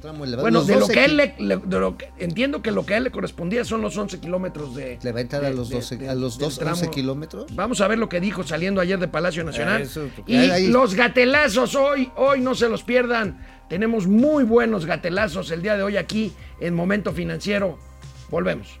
tramo elevado. Bueno, de lo 12 que él le, le- de lo que- entiendo que lo que a él le correspondía son los 11 kilómetros de. Le va a entrar a los de- 12, de- a los del 12, tramo. 11 kilómetros. Vamos a ver lo que dijo saliendo ayer de Palacio Nacional. Eso, y los gatelazos hoy, hoy no se los pierdan. Tenemos muy buenos gatelazos el día de hoy aquí en Momento Financiero. Volvemos.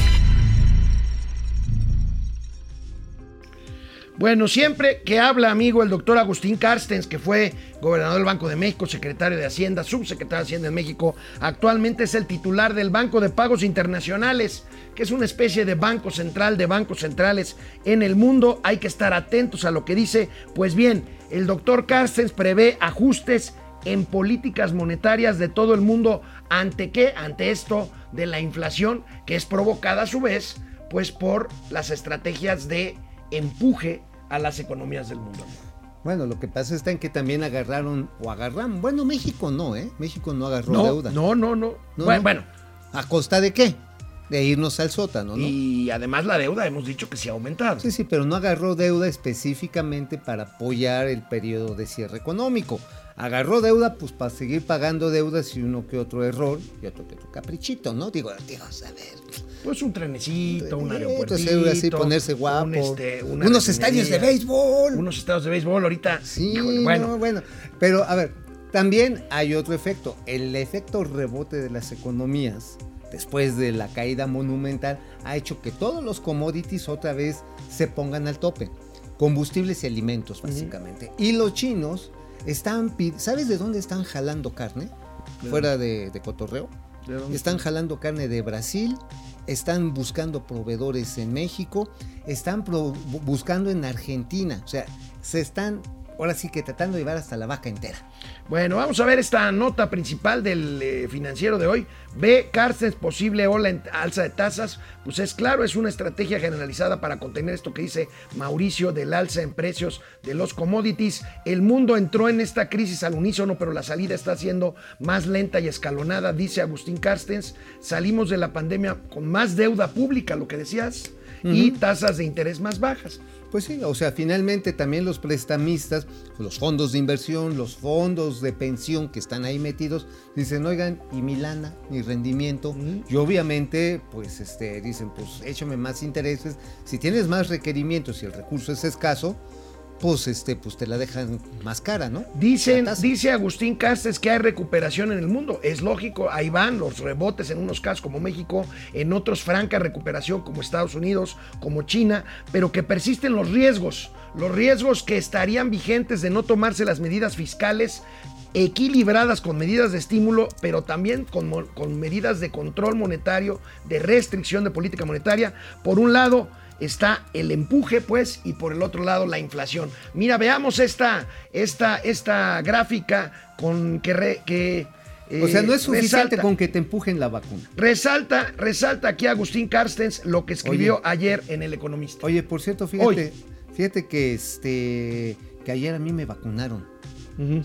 Bueno, siempre que habla, amigo, el doctor Agustín Carstens, que fue gobernador del Banco de México, secretario de Hacienda, subsecretario de Hacienda en México, actualmente es el titular del Banco de Pagos Internacionales, que es una especie de banco central de bancos centrales en el mundo. Hay que estar atentos a lo que dice. Pues bien, el doctor Carstens prevé ajustes en políticas monetarias de todo el mundo. ¿Ante qué? Ante esto de la inflación, que es provocada a su vez, pues por las estrategias de empuje a las economías del mundo. Bueno, lo que pasa está en que también agarraron o agarraron. Bueno, México no, ¿eh? México no agarró No, deuda. no, no, no. No, bueno, no. bueno, ¿A costa de qué? De irnos al sótano, ¿no? y además la deuda hemos dicho que se ha aumentado. Sí, sí, pero no agarró deuda específicamente para apoyar el periodo de cierre económico. Agarró deuda pues para seguir pagando deudas y uno que otro error y otro que otro caprichito, ¿no? Digo, digo, a ver. Pues un trenecito, un eh, aeropuerto. así ponerse guapo. este, Unos estadios de béisbol. Unos estadios de béisbol ahorita. Sí, híjole, bueno. bueno, bueno. Pero a ver, también hay otro efecto. El efecto rebote de las economías después de la caída monumental ha hecho que todos los commodities otra vez se pongan al tope. Combustibles y alimentos, básicamente. Y los chinos están, ¿sabes de dónde están jalando carne? Fuera de, de cotorreo. Están jalando carne de Brasil, están buscando proveedores en México, están pro- buscando en Argentina. O sea, se están ahora sí que tratando de llevar hasta la vaca entera. Bueno, vamos a ver esta nota principal del eh, financiero de hoy. Ve Carstens posible ola en alza de tasas. Pues es claro, es una estrategia generalizada para contener esto que dice Mauricio del alza en precios de los commodities. El mundo entró en esta crisis al unísono, pero la salida está siendo más lenta y escalonada, dice Agustín Carstens. Salimos de la pandemia con más deuda pública, lo que decías, y tasas de interés más bajas. Pues sí, o sea, finalmente también los prestamistas, los fondos de inversión, los fondos de pensión que están ahí metidos, dicen, oigan, y mi lana, mi rendimiento, y obviamente, pues, este, dicen, pues, échame más intereses. Si tienes más requerimientos y el recurso es escaso, pues, este, pues te la dejan más cara, ¿no? Dicen, dice Agustín Castes que hay recuperación en el mundo. Es lógico, ahí van los rebotes en unos casos como México, en otros franca recuperación como Estados Unidos, como China, pero que persisten los riesgos. Los riesgos que estarían vigentes de no tomarse las medidas fiscales equilibradas con medidas de estímulo, pero también con, con medidas de control monetario, de restricción de política monetaria. Por un lado, está el empuje, pues, y por el otro lado la inflación. Mira, veamos esta, esta, esta gráfica con que, re- que O sea, no eh, es suficiente resalta- con que te empujen la vacuna. Resalta, resalta aquí Agustín Carstens lo que escribió Oye. ayer en El Economista. Oye, por cierto, fíjate, fíjate que este que ayer a mí me vacunaron.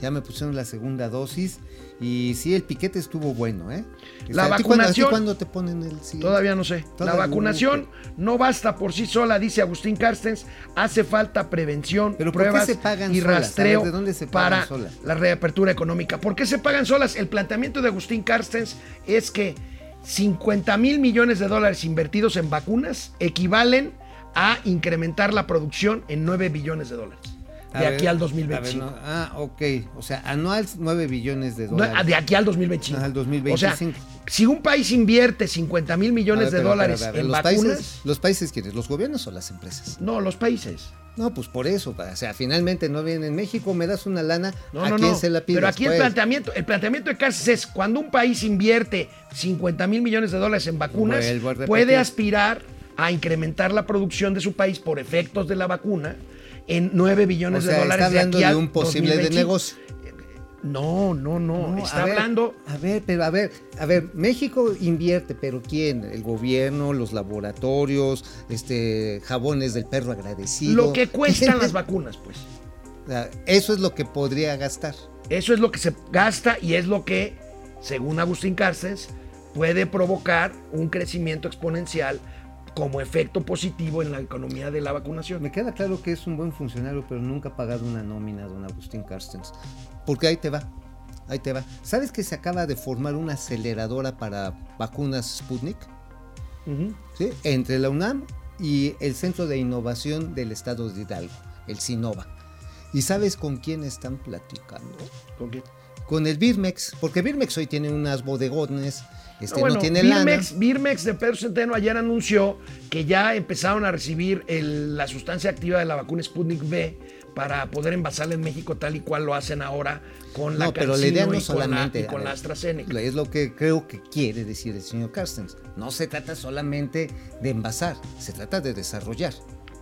Ya me pusieron la segunda dosis y sí, el piquete estuvo bueno, ¿eh? La ¿a ti cuándo- a ti vacunación- cuándo te ponen el sí? Todavía no sé. La vacunación no basta por sí sola, dice Agustín Carstens. Hace falta prevención, ¿Pero pruebas se pagan y solas? Rastreo ver, ¿de dónde se pagan para solas? la reapertura económica. ¿Por qué se pagan solas? El planteamiento de Agustín Carstens es que 50 mil millones de dólares invertidos en vacunas equivalen a incrementar la producción en 9 billones de dólares. De ver, aquí al a ver, 2025. no, ah, ok. O sea, anual 9 billones de No, dólares. de aquí al 2025. Ajá, al 2025. O sea, si un país invierte 50 mil millones ver, de pero, dólares pero, en los vacunas, Países, ¿Los países quiénes? ¿Los gobiernos o las empresas? no, los países. No, pues por eso. O sea, finalmente no viene en México, me das una lana, No, ¿a no, quién no. se la pides? Pero aquí el pues? planteamiento, el planteamiento de Cáceres es cuando un país invierte 50 mil millones de dólares en vacunas, puede aspirar a incrementar la producción de su país por efectos de la vacuna en 9 O billones sea, de dólares está de hablando aquí de un posible de 2025. negocio. No, no, no. No, está a ver, hablando. A ver, pero a ver, a ver, México invierte, pero ¿quién? El gobierno, los laboratorios, este, jabones del perro agradecido. Lo que cuestan las vacunas, pues. Eso es lo que podría gastar. Eso es lo que se gasta y es lo que, según Agustín Carstens, puede provocar un crecimiento exponencial como efecto positivo en la economía de la vacunación. Me queda claro que es un buen funcionario, pero nunca ha pagado una nómina, don Agustín Carstens. Porque ahí te va, ahí te va. ¿Sabes que se acaba de formar una aceleradora para vacunas Sputnik? ¿Sí? Entre la UNAM y el Centro de Innovación del Estado de Hidalgo, el SINOVA. ¿Y sabes con quién están platicando? ¿Con qué? Con el Birmex, porque Birmex hoy tiene unas bodegones, este Ah, bueno, no tiene Birmex, lana. Birmex de Pedro Centeno ayer anunció que ya empezaron a recibir el- la sustancia activa de la vacuna Sputnik V para poder envasarla en México tal y cual lo hacen ahora con la No, pero la idea no y con la- solamente. y con ver, la AstraZeneca. Es lo que creo que quiere decir el señor Carstens. No se trata solamente de envasar, se trata de desarrollar.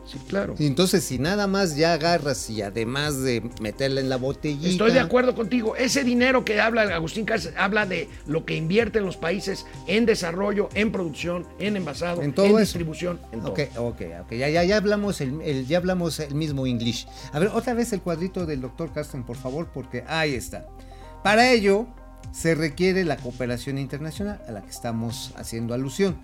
Sí, claro. Entonces, si nada más ya agarras y además de meterla en la botellita. Estoy de acuerdo contigo. Ese dinero que habla Agustín Cárcel habla de lo que invierten los países en desarrollo, en producción, en envasado, En todo distribución, en todo. Ok, ok, ok. Ya, ya, ya hablamos el, el- ya hablamos el mismo English. A ver, otra vez el cuadrito del doctor Carsten, por favor, porque ahí está. Para ello, se requiere la cooperación internacional a la que estamos haciendo alusión.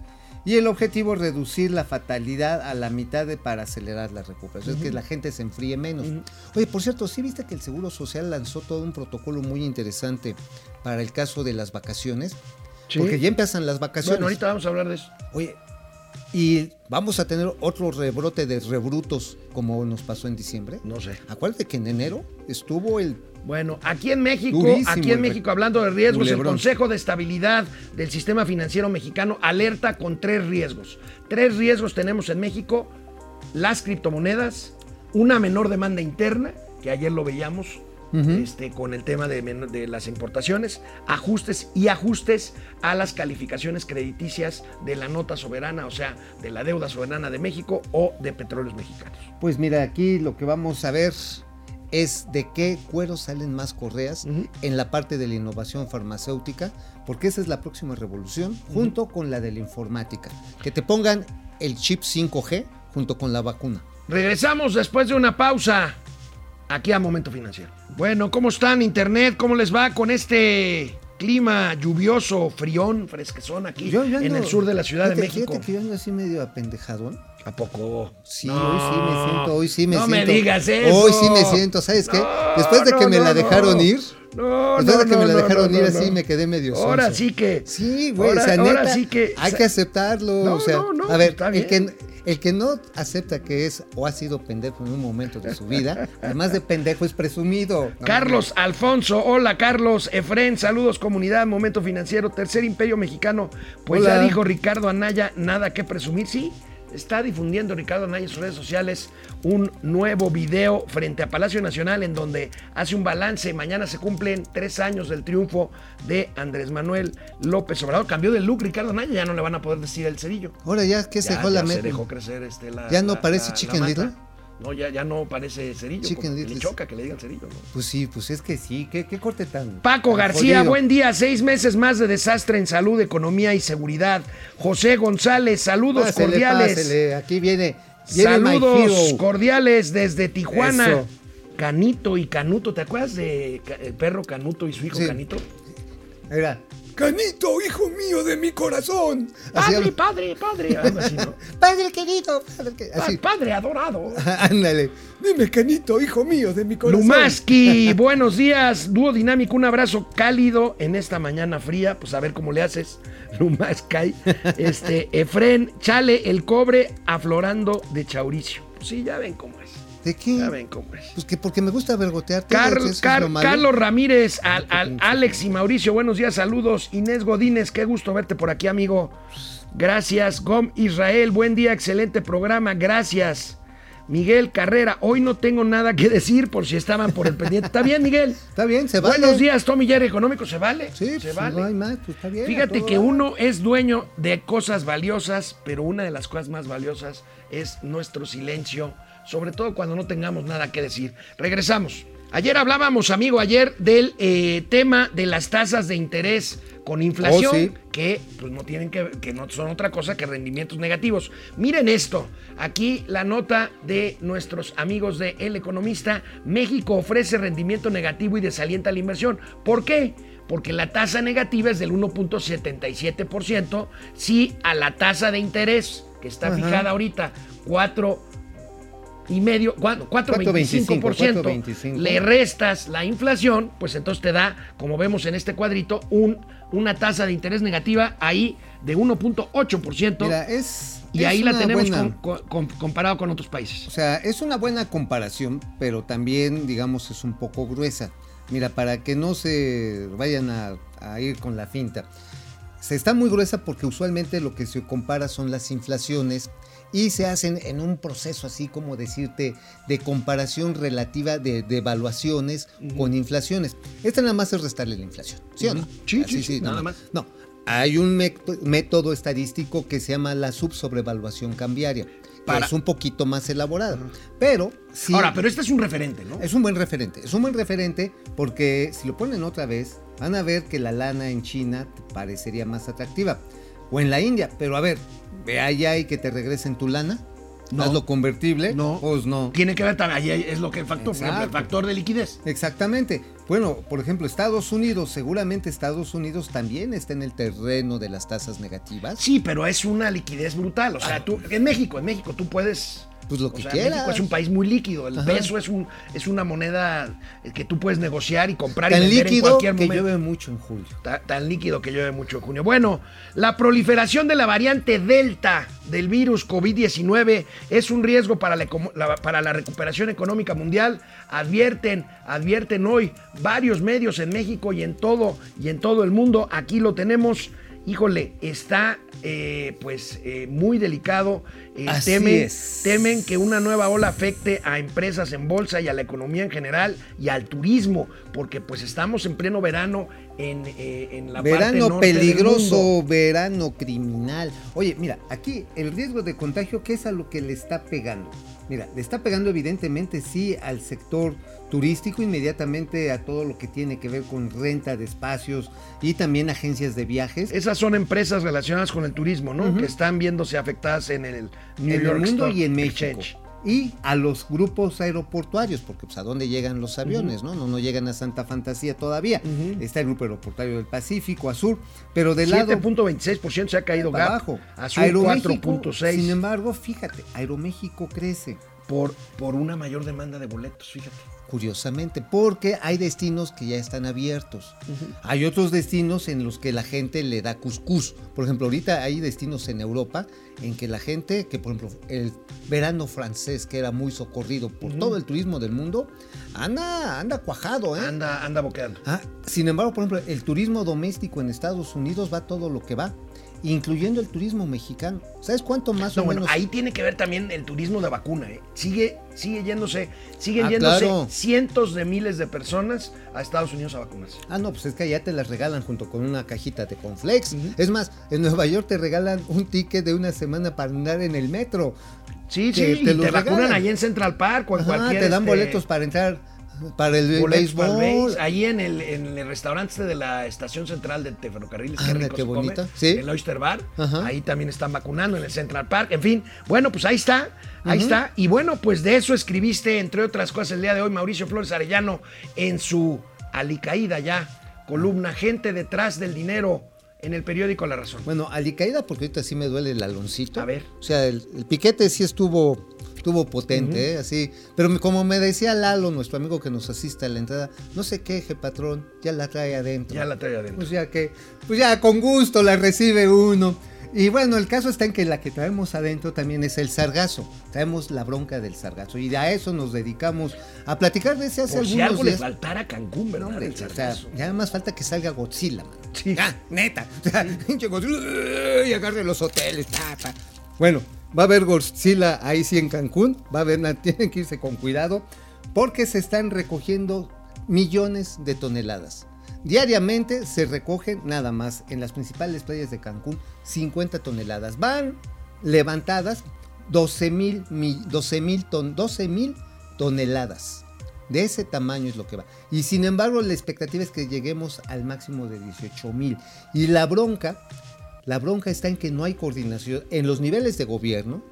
Y el objetivo es reducir la fatalidad a la mitad de, para acelerar la recuperación, es que la gente se enfríe menos. Oye, por cierto, ¿sí viste que el Seguro Social lanzó todo un protocolo muy interesante para el caso de las vacaciones? Sí. Porque ya empiezan las vacaciones. Bueno, ahorita vamos a hablar de eso. Oye, y vamos a tener otro rebrote de rebrutos como nos pasó en diciembre. No sé. Acuérdate que en enero estuvo el... Bueno, aquí en México, Durísimo aquí en México, hablando de riesgos, el. Consejo de Estabilidad del Sistema Financiero Mexicano alerta con tres riesgos. Tres riesgos tenemos en México: las criptomonedas, una menor demanda interna, que ayer lo veíamos este, con el tema de, las importaciones, ajustes y ajustes a las calificaciones crediticias de la nota soberana, o sea, de la deuda soberana de México o de petróleos mexicanos. Pues mira, aquí lo que vamos a ver es de qué cuero salen más correas en la parte de la innovación farmacéutica, porque esa es la próxima revolución, junto con la de la informática. Que te pongan el chip 5G junto con la vacuna. Regresamos después de una pausa aquí a Momento Financiero. Bueno, ¿cómo están Internet? ¿Cómo les va con este clima lluvioso, frión, fresquezón aquí Yo- yo en el sur de la Ciudad de México? Fíjate que yo ando así medio apendejadón. ¿A poco? Sí, hoy sí me siento, hoy sí me no siento. me digas eso. Hoy sí me siento, ¿sabes qué? No, Después de que no, me no, la no. dejaron ir, No, después de no, que me no, la no, dejaron no, ir no. así me quedé medio Ahora sonso. sí que. Sí, güey, ahora, o sea, ahora neta, sí que. hay que aceptarlo, No, o sea, no, no, a ver, el que, el que no acepta que es o ha sido pendejo en un momento de su vida, además de pendejo es presumido. No, Carlos Alfonso, hola Carlos, Efren, saludos comunidad, Momento Financiero, Tercer Imperio Mexicano. Pues Hola. ya dijo Ricardo Anaya, nada que presumir, sí. Está difundiendo Ricardo Anaya en sus redes sociales un nuevo video frente a Palacio Nacional en donde hace un balance. Mañana se cumplen tres años del triunfo de Andrés Manuel López Obrador. Cambió de look Ricardo Anaya, ya no le van a poder decir el cerillo. Ahora ya que se dejó la se dejó crecer este, la, ¿Ya no la- parece la- Chicken Little? No, ya, ya no parece cerillo. Chicken. Le choca que le digan cerillo, ¿no? Pues sí, pues es que sí, qué, qué corte tan. Paco tan García, jodido. buen día. Seis meses más de desastre en salud, economía y seguridad. José González, saludos Pásele, cordiales. pásele, Aquí viene, Saludos cordiales desde Tijuana. Eso. Canito y Canuto, ¿te acuerdas de el perro Canuto y su hijo Sí. Canito? Mira, Canito, hijo mío de mi corazón. Así Padre, padre, padre. Algo así, ¿no? Padre querido, padre querido. Así, Padre adorado. ándale. Dime, Canito, hijo mío de mi corazón. Lumaski, buenos días, dúo dinámico, un abrazo cálido en esta mañana fría, pues a ver cómo le haces, Lumaskai, este, Efren, chale el cobre aflorando de Chauricio. Pues sí, ya ven cómo ¿De qué? ya ven. Pues que porque me gusta vergotear. Carl- Car- Carlos Ramírez, al- al- Alex y Mauricio, buenos días, saludos. Inés Godínez, qué gusto verte por aquí, amigo. Gracias. Gom Israel, buen día, excelente programa, gracias. Miguel Carrera, hoy no tengo nada que decir por si estaban por el pendiente. ¿Está bien, Miguel? Está bien, se vale. Buenos días, Tommy Jerry Económico, ¿se vale? Sí, se pues, vale. no hay más, pues está bien. Fíjate que uno es dueño de cosas valiosas, pero una de las cosas más valiosas es nuestro silencio, sobre todo cuando no tengamos nada que decir. Regresamos. Ayer hablábamos, amigo, ayer del eh, tema de las tasas de interés con inflación Oh, sí. que pues no tienen que que no son otra cosa que rendimientos negativos. Miren esto, aquí la nota de nuestros amigos de El Economista, México ofrece rendimiento negativo y desalienta la inversión. ¿Por qué? Porque la tasa negativa es del 1.77%, si a la tasa de interés que está Ajá. fijada ahorita 4 y medio, ¿cuánto? 4.25%, 4.25. le restas la inflación, pues entonces te da, como vemos en este cuadrito, un, una tasa de interés negativa ahí de 1.8%. Mira, es. y es ahí la tenemos buena- con- con- con- comparado con otros países. O sea, es una buena comparación, pero también, digamos, es un poco gruesa. Mira, para que no se vayan a, a ir con la finta. Se está muy gruesa porque usualmente lo que se compara son las inflaciones y se hacen en un proceso así como decirte de comparación relativa de, de evaluaciones con inflaciones. Esta nada más es restarle la inflación, ¿sí o no? Sí, Así, sí, sí, nada más. No, hay un método, estadístico que se llama la subsobrevaluación cambiaria. Para- Es un poquito más elaborada. Pero sí. Ahora, pero este es un referente, ¿no? Es un buen referente. Es un buen referente porque si lo ponen otra vez, van a ver que la lana en China parecería más atractiva. O en la India. Pero a ver, ve allá y que te regresen tu lana. No. Hazlo convertible. No. Pues no. Tiene que ver también, ahí es lo que el factor, por ejemplo, el factor de liquidez. Exactamente. Bueno, por ejemplo, Estados Unidos, seguramente Estados Unidos también está en el terreno de las tasas negativas. Sí, pero es una liquidez brutal. O sea, tú, en México, en México tú puedes. Pues lo o que sea, quieras. México es un país muy líquido. El Ajá. peso es un es una moneda que tú puedes negociar y comprar y Tan vender en líquido cualquier que momento. llueve mucho en julio. Ta- tan líquido que llueve mucho en junio. Bueno, la proliferación de la variante Delta del virus COVID-19 es un riesgo para la, la- para la recuperación económica mundial. Advierten, advierten hoy varios medios en México y en todo, y en todo el mundo. Aquí lo tenemos. Híjole, está eh, pues eh, muy delicado. Eh, Así temen, es. temen que una nueva ola afecte a empresas en bolsa y a la economía en general y al turismo, porque pues estamos en pleno verano en, en la parte Verano norte del mundo. peligroso, verano criminal. Oye, mira, aquí el riesgo de contagio, ¿qué es a lo que le está pegando? Mira, le está pegando evidentemente sí al sector turístico, inmediatamente a todo lo que tiene que ver con renta de espacios y también agencias de viajes. Esas son empresas relacionadas con el turismo, ¿no? Que están viéndose afectadas en el New en York el mundo Stock y en México. Exchange. Y a los grupos aeroportuarios, porque pues a dónde llegan los aviones, ¿no? ¿no? No llegan a Santa Fantasía todavía. Está el grupo aeroportuario del Pacífico, Azul, pero del lado 7.26% se ha caído Gap, abajo. Azul Aeroméxico, 4.6 Sin embargo, fíjate, Aeroméxico crece, por, por una mayor demanda de boletos, fíjate. Curiosamente, porque hay destinos que ya están abiertos. Hay otros destinos en los que la gente le da cuscús. Por ejemplo, ahorita hay destinos en Europa en que la gente, que por ejemplo, el verano francés, que era muy socorrido por todo el turismo del mundo, anda, anda cuajado, ¿eh? Anda, anda boqueando. Ah, sin embargo, por ejemplo, el turismo doméstico en Estados Unidos va todo lo que va, incluyendo el turismo mexicano. ¿Sabes cuánto más No, o bueno, menos? ahí tiene que ver también el turismo de vacuna, ¿eh? Sigue, sigue yéndose, siguen Ah, yéndose claro. cientos de miles de personas a Estados Unidos a vacunarse. Ah, no, pues es que allá te las regalan junto con una cajita de conflex. Es más, en Nueva York te regalan un ticket de una semana para andar en el metro. Sí, sí, te y te vacunan ahí en Central Park o en Ajá, cualquier. te dan este, boletos para entrar para el boletos para el béisbol. Ahí en el, en el restaurante este de la estación central de, de ferrocarriles. Rico qué se come. Sí. El Oyster Bar. Ajá. Ahí también están vacunando en el Central Park. En fin, bueno, pues ahí está. Ahí está. Y bueno, pues de eso escribiste, entre otras cosas, el día de hoy, Mauricio Flores Arellano, en su alicaída ya, columna Gente detrás del dinero en el periódico La Razón. Bueno, alicaída porque ahorita sí me duele el aloncito. A ver. O sea, el, el piquete sí estuvo, estuvo potente, ¿eh? así. Pero como me decía Lalo, nuestro amigo que nos asiste a la entrada, no se queje, patrón, ya la trae adentro. Ya la trae adentro. Pues ya que, pues ya con gusto la recibe uno. Y bueno, el caso está en que la que traemos adentro también es el sargazo. Traemos la bronca del sargazo. Y a eso nos dedicamos a platicar de ese hace Por si algunos algo le días. faltara a Cancún, ¿verdad? No, hombre, El o sea, sargazo. ya más falta que salga Godzilla, man. Sí. Ya, neta. O sea, pinche Godzilla, y agarre los hoteles. Bueno, va a haber Godzilla ahí sí en Cancún. Va a haber, tienen que irse con cuidado. Porque se están recogiendo millones de toneladas. Diariamente se recogen nada más en las principales playas de Cancún 50 toneladas. Van levantadas 12 mil 12 mil ton, 12 mil toneladas. De ese tamaño es lo que va. Y sin embargo, la expectativa es que lleguemos al máximo de 18 mil. Y la bronca, la bronca está en que no hay coordinación en los niveles de gobierno.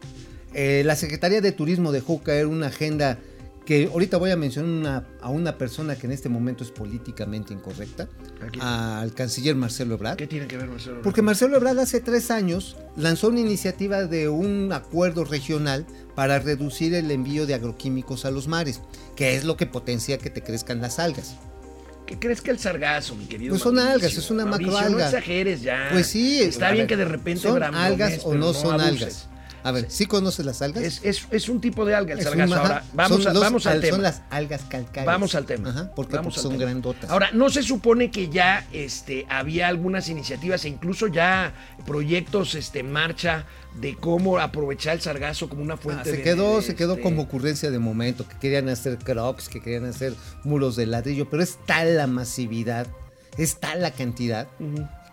Eh, la Secretaría de Turismo dejó caer una agenda que ahorita voy a mencionar una- a una persona que en este momento es políticamente incorrecta, al canciller Marcelo Ebrard. ¿Qué tiene que ver Marcelo? Porque Marcelo Ebrard hace tres años lanzó una iniciativa de un acuerdo regional para reducir el envío de agroquímicos a los mares, que es lo que potencia que te crezcan las algas. ¿Qué crees que el sargazo, mi querido? Pues son Mauricio? algas, es una Mauricio, macroalga. No exageres ya. Pues sí, Está bien ver, que de repente ¿Son algas o no son abuses. algas? A ver, ¿sí conoces las algas? Es, es, es un tipo de alga el sargazo. Ahora, vamos, son a- los vamos al al- tema. Son las algas calcáreas. Vamos al tema. Ajá, Porque al son tema. grandotas. Ahora, ¿no se supone que ya este, había algunas iniciativas e incluso ya proyectos este, en marcha de cómo aprovechar el sargazo como una Ah, fuente se de- quedó, de, se quedó este, como ocurrencia de momento, que querían hacer crocs, que querían hacer muros de ladrillo, pero es tal la masividad, es tal la cantidad,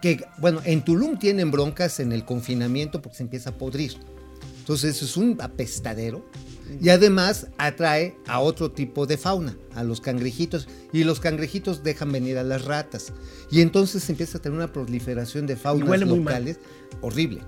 que, bueno, en Tulum tienen broncas en el confinamiento porque se empieza a podrir. Entonces es un apestadero y además atrae a otro tipo de fauna, a los cangrejitos, y los cangrejitos dejan venir a las ratas. Y entonces se empieza a tener una proliferación de faunas locales horrible.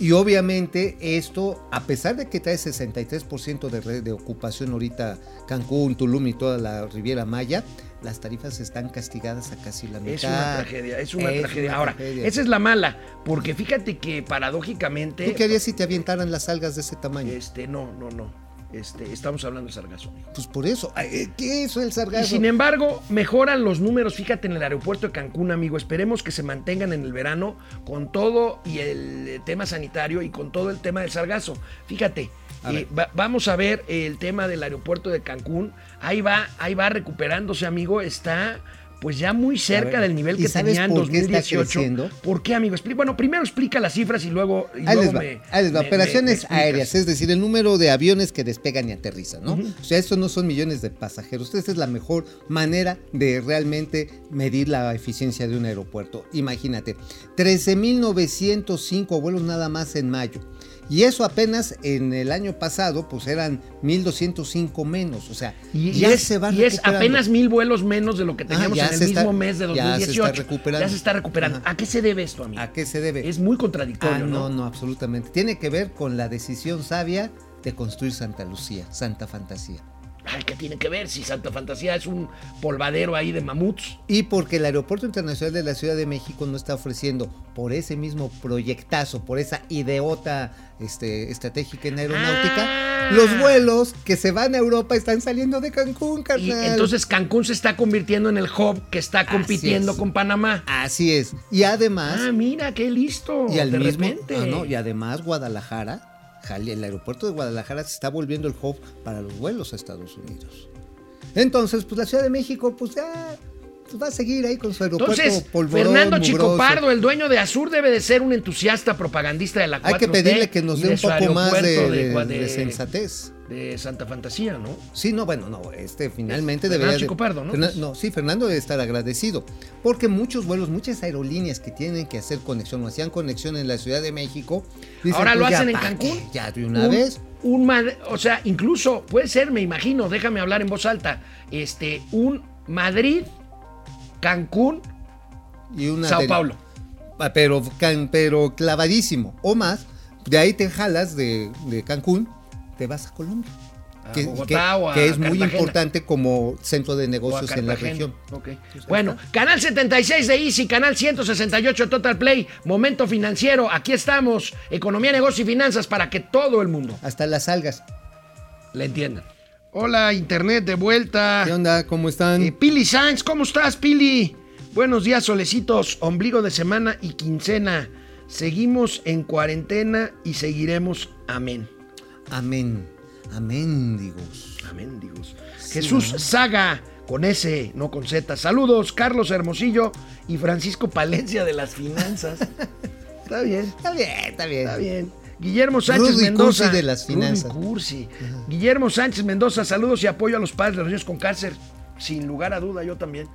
Y obviamente esto, a pesar de que trae 63% de, de ocupación ahorita Cancún, Tulum y toda la Riviera Maya, las tarifas están castigadas a casi la mitad. Es una tragedia, es una Es tragedia. una Ahora, tragedia. esa es la mala, porque fíjate que paradójicamente. ¿Tú qué harías si te avientaran las algas de ese tamaño? Este, no, no, no. Este, estamos hablando de sargazo. amigo. Pues por eso. Ay, ¿Qué es el Y sargazo? sin embargo, mejoran los números, fíjate, en el aeropuerto de Cancún, amigo. Esperemos que se mantengan en el verano con todo y el eh, tema sanitario y con todo el tema del sargazo. Fíjate, A eh, va- vamos a ver el tema del aeropuerto de Cancún. Ahí va, ahí va recuperándose, amigo. Está pues ya muy cerca del nivel ¿y que tenía en por qué está 2018. creciendo? ¿Por qué, amigo? Bueno, primero explica las cifras y luego, y Ahí luego les va, me- ahí les va. me- Operaciones me- aéreas, es decir, el número de aviones que despegan y aterrizan, ¿no? O sea, esto no son millones de pasajeros. Esta es la mejor manera de realmente medir la eficiencia de un aeropuerto. Imagínate, 13.905 vuelos nada más en mayo. Y eso apenas en el año pasado, pues eran 1.205 menos. O sea, Y, ya y es, se va y es apenas mil vuelos menos de lo que teníamos ya en el mismo está- mes de ya se está 2018. recuperando. Ya se está recuperando. Ajá. ¿A qué se debe esto, amigo? ¿A qué se debe? Es muy contradictorio, Ah, ¿no? no, no, absolutamente. Tiene que ver con la decisión sabia de construir Santa Lucía, Santa Fantasía. Ay, ¿qué tiene que ver si Santa Fantasía es un polvadero ahí de mamuts? Y porque el Aeropuerto Internacional de la Ciudad de México no está ofreciendo por ese mismo proyectazo, por esa ideota este, estratégica en aeronáutica, Ah. los vuelos que se van a Europa están saliendo de Cancún, Y carnal. entonces Cancún se está convirtiendo en el hub que está compitiendo es. con Panamá. Así es. Y además, Ah, mira, qué listo. y al de mismo, repente. ah, no, y además Guadalajara, Jali- el aeropuerto de Guadalajara se está volviendo el hub para los vuelos a Estados Unidos. Entonces, pues la Ciudad de México, pues ya pues, va a seguir ahí con su aeropuerto Entonces, polvorón, Fernando. Chico Pardo, el dueño de Azur, debe de ser un entusiasta propagandista de la 4T. Hay que pedirle que nos dé un poco más de, de- de sensatez. De Santa Fantasía, ¿no? Sí, no, bueno, no, este finalmente debería. de- Chico Pardo, ¿no? Fernan- no, sí, Fernando debe estar agradecido. Porque muchos vuelos, muchas aerolíneas que tienen que hacer conexión o hacían conexión en la Ciudad de México. dicen, Ahora lo pues, ya, hacen en ¿pa' Cancún. Ya de una Un- vez. Un o sea, incluso puede ser, me imagino, déjame hablar en voz alta, este, un Madrid, Cancún, Y una Sao Paulo. Ah, Pero, pero clavadísimo. O más, de ahí te jalas de, de Cancún, te vas a Colombia. A que, Bogotá que- o a que es muy importante como centro de negocios en la región. Bueno, canal 76 de Easy, canal 168 Total Play, Momento Financiero, aquí estamos, Economía, Negocio y Finanzas para que todo el mundo Hasta las algas. le entienda. Hola, Internet de vuelta. ¿Qué onda? ¿Cómo están? Eh, Pili Sainz, ¿cómo estás, Pili? Buenos días, solecitos, ombligo de semana y quincena. Seguimos en cuarentena y seguiremos. Amén. Amén. Amén, digos. Amén, Dios. Jesús Saga, con S, no con Z. Saludos, Carlos Hermosillo y Francisco Palencia de las finanzas. Está bien, Está bien, está bien. está bien. Guillermo Sánchez Rudy Mendoza. Cursi de las finanzas. Rudy Cursi. Guillermo Sánchez Mendoza, saludos y apoyo a los padres de los niños con cáncer. Sin lugar a duda, yo también.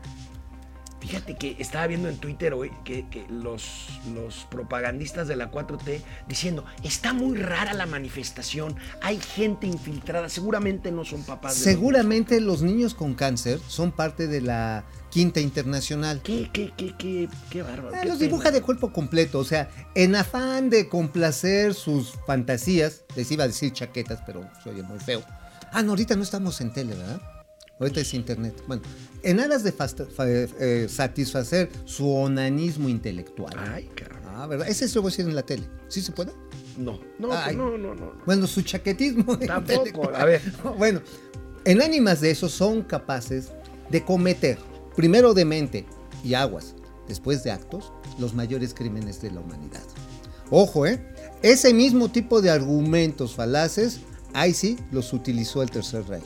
Fíjate que estaba viendo en Twitter hoy que, que los, los propagandistas de la 4T diciendo, está muy rara la manifestación, hay gente infiltrada, seguramente no son papás de Seguramente los niños con cáncer son parte de la Quinta Internacional. ¿Qué, qué, qué, qué, qué bárbaro? Eh, qué los dibuja de cuerpo completo, o sea, en afán de complacer sus fantasías, les iba a decir chaquetas, pero se oye muy feo. Ah, no, ahorita no estamos en tele, ¿verdad? Ahorita es internet. Bueno, en aras de fa- eh, satisfacer su onanismo intelectual. Ay, cabrón. Ah, ¿verdad? Ese se lo voy a decir en la tele. ¿Sí se puede? No, no, Ay. no, no, no. Bueno, su chaquetismo. Tampoco, a ver. Bueno, en ánimas de eso son capaces de cometer, primero de mente y aguas, después de actos, los mayores crímenes de la humanidad. Ojo, ¿eh? Ese mismo tipo de argumentos falaces, ahí sí los utilizó el Tercer Reich.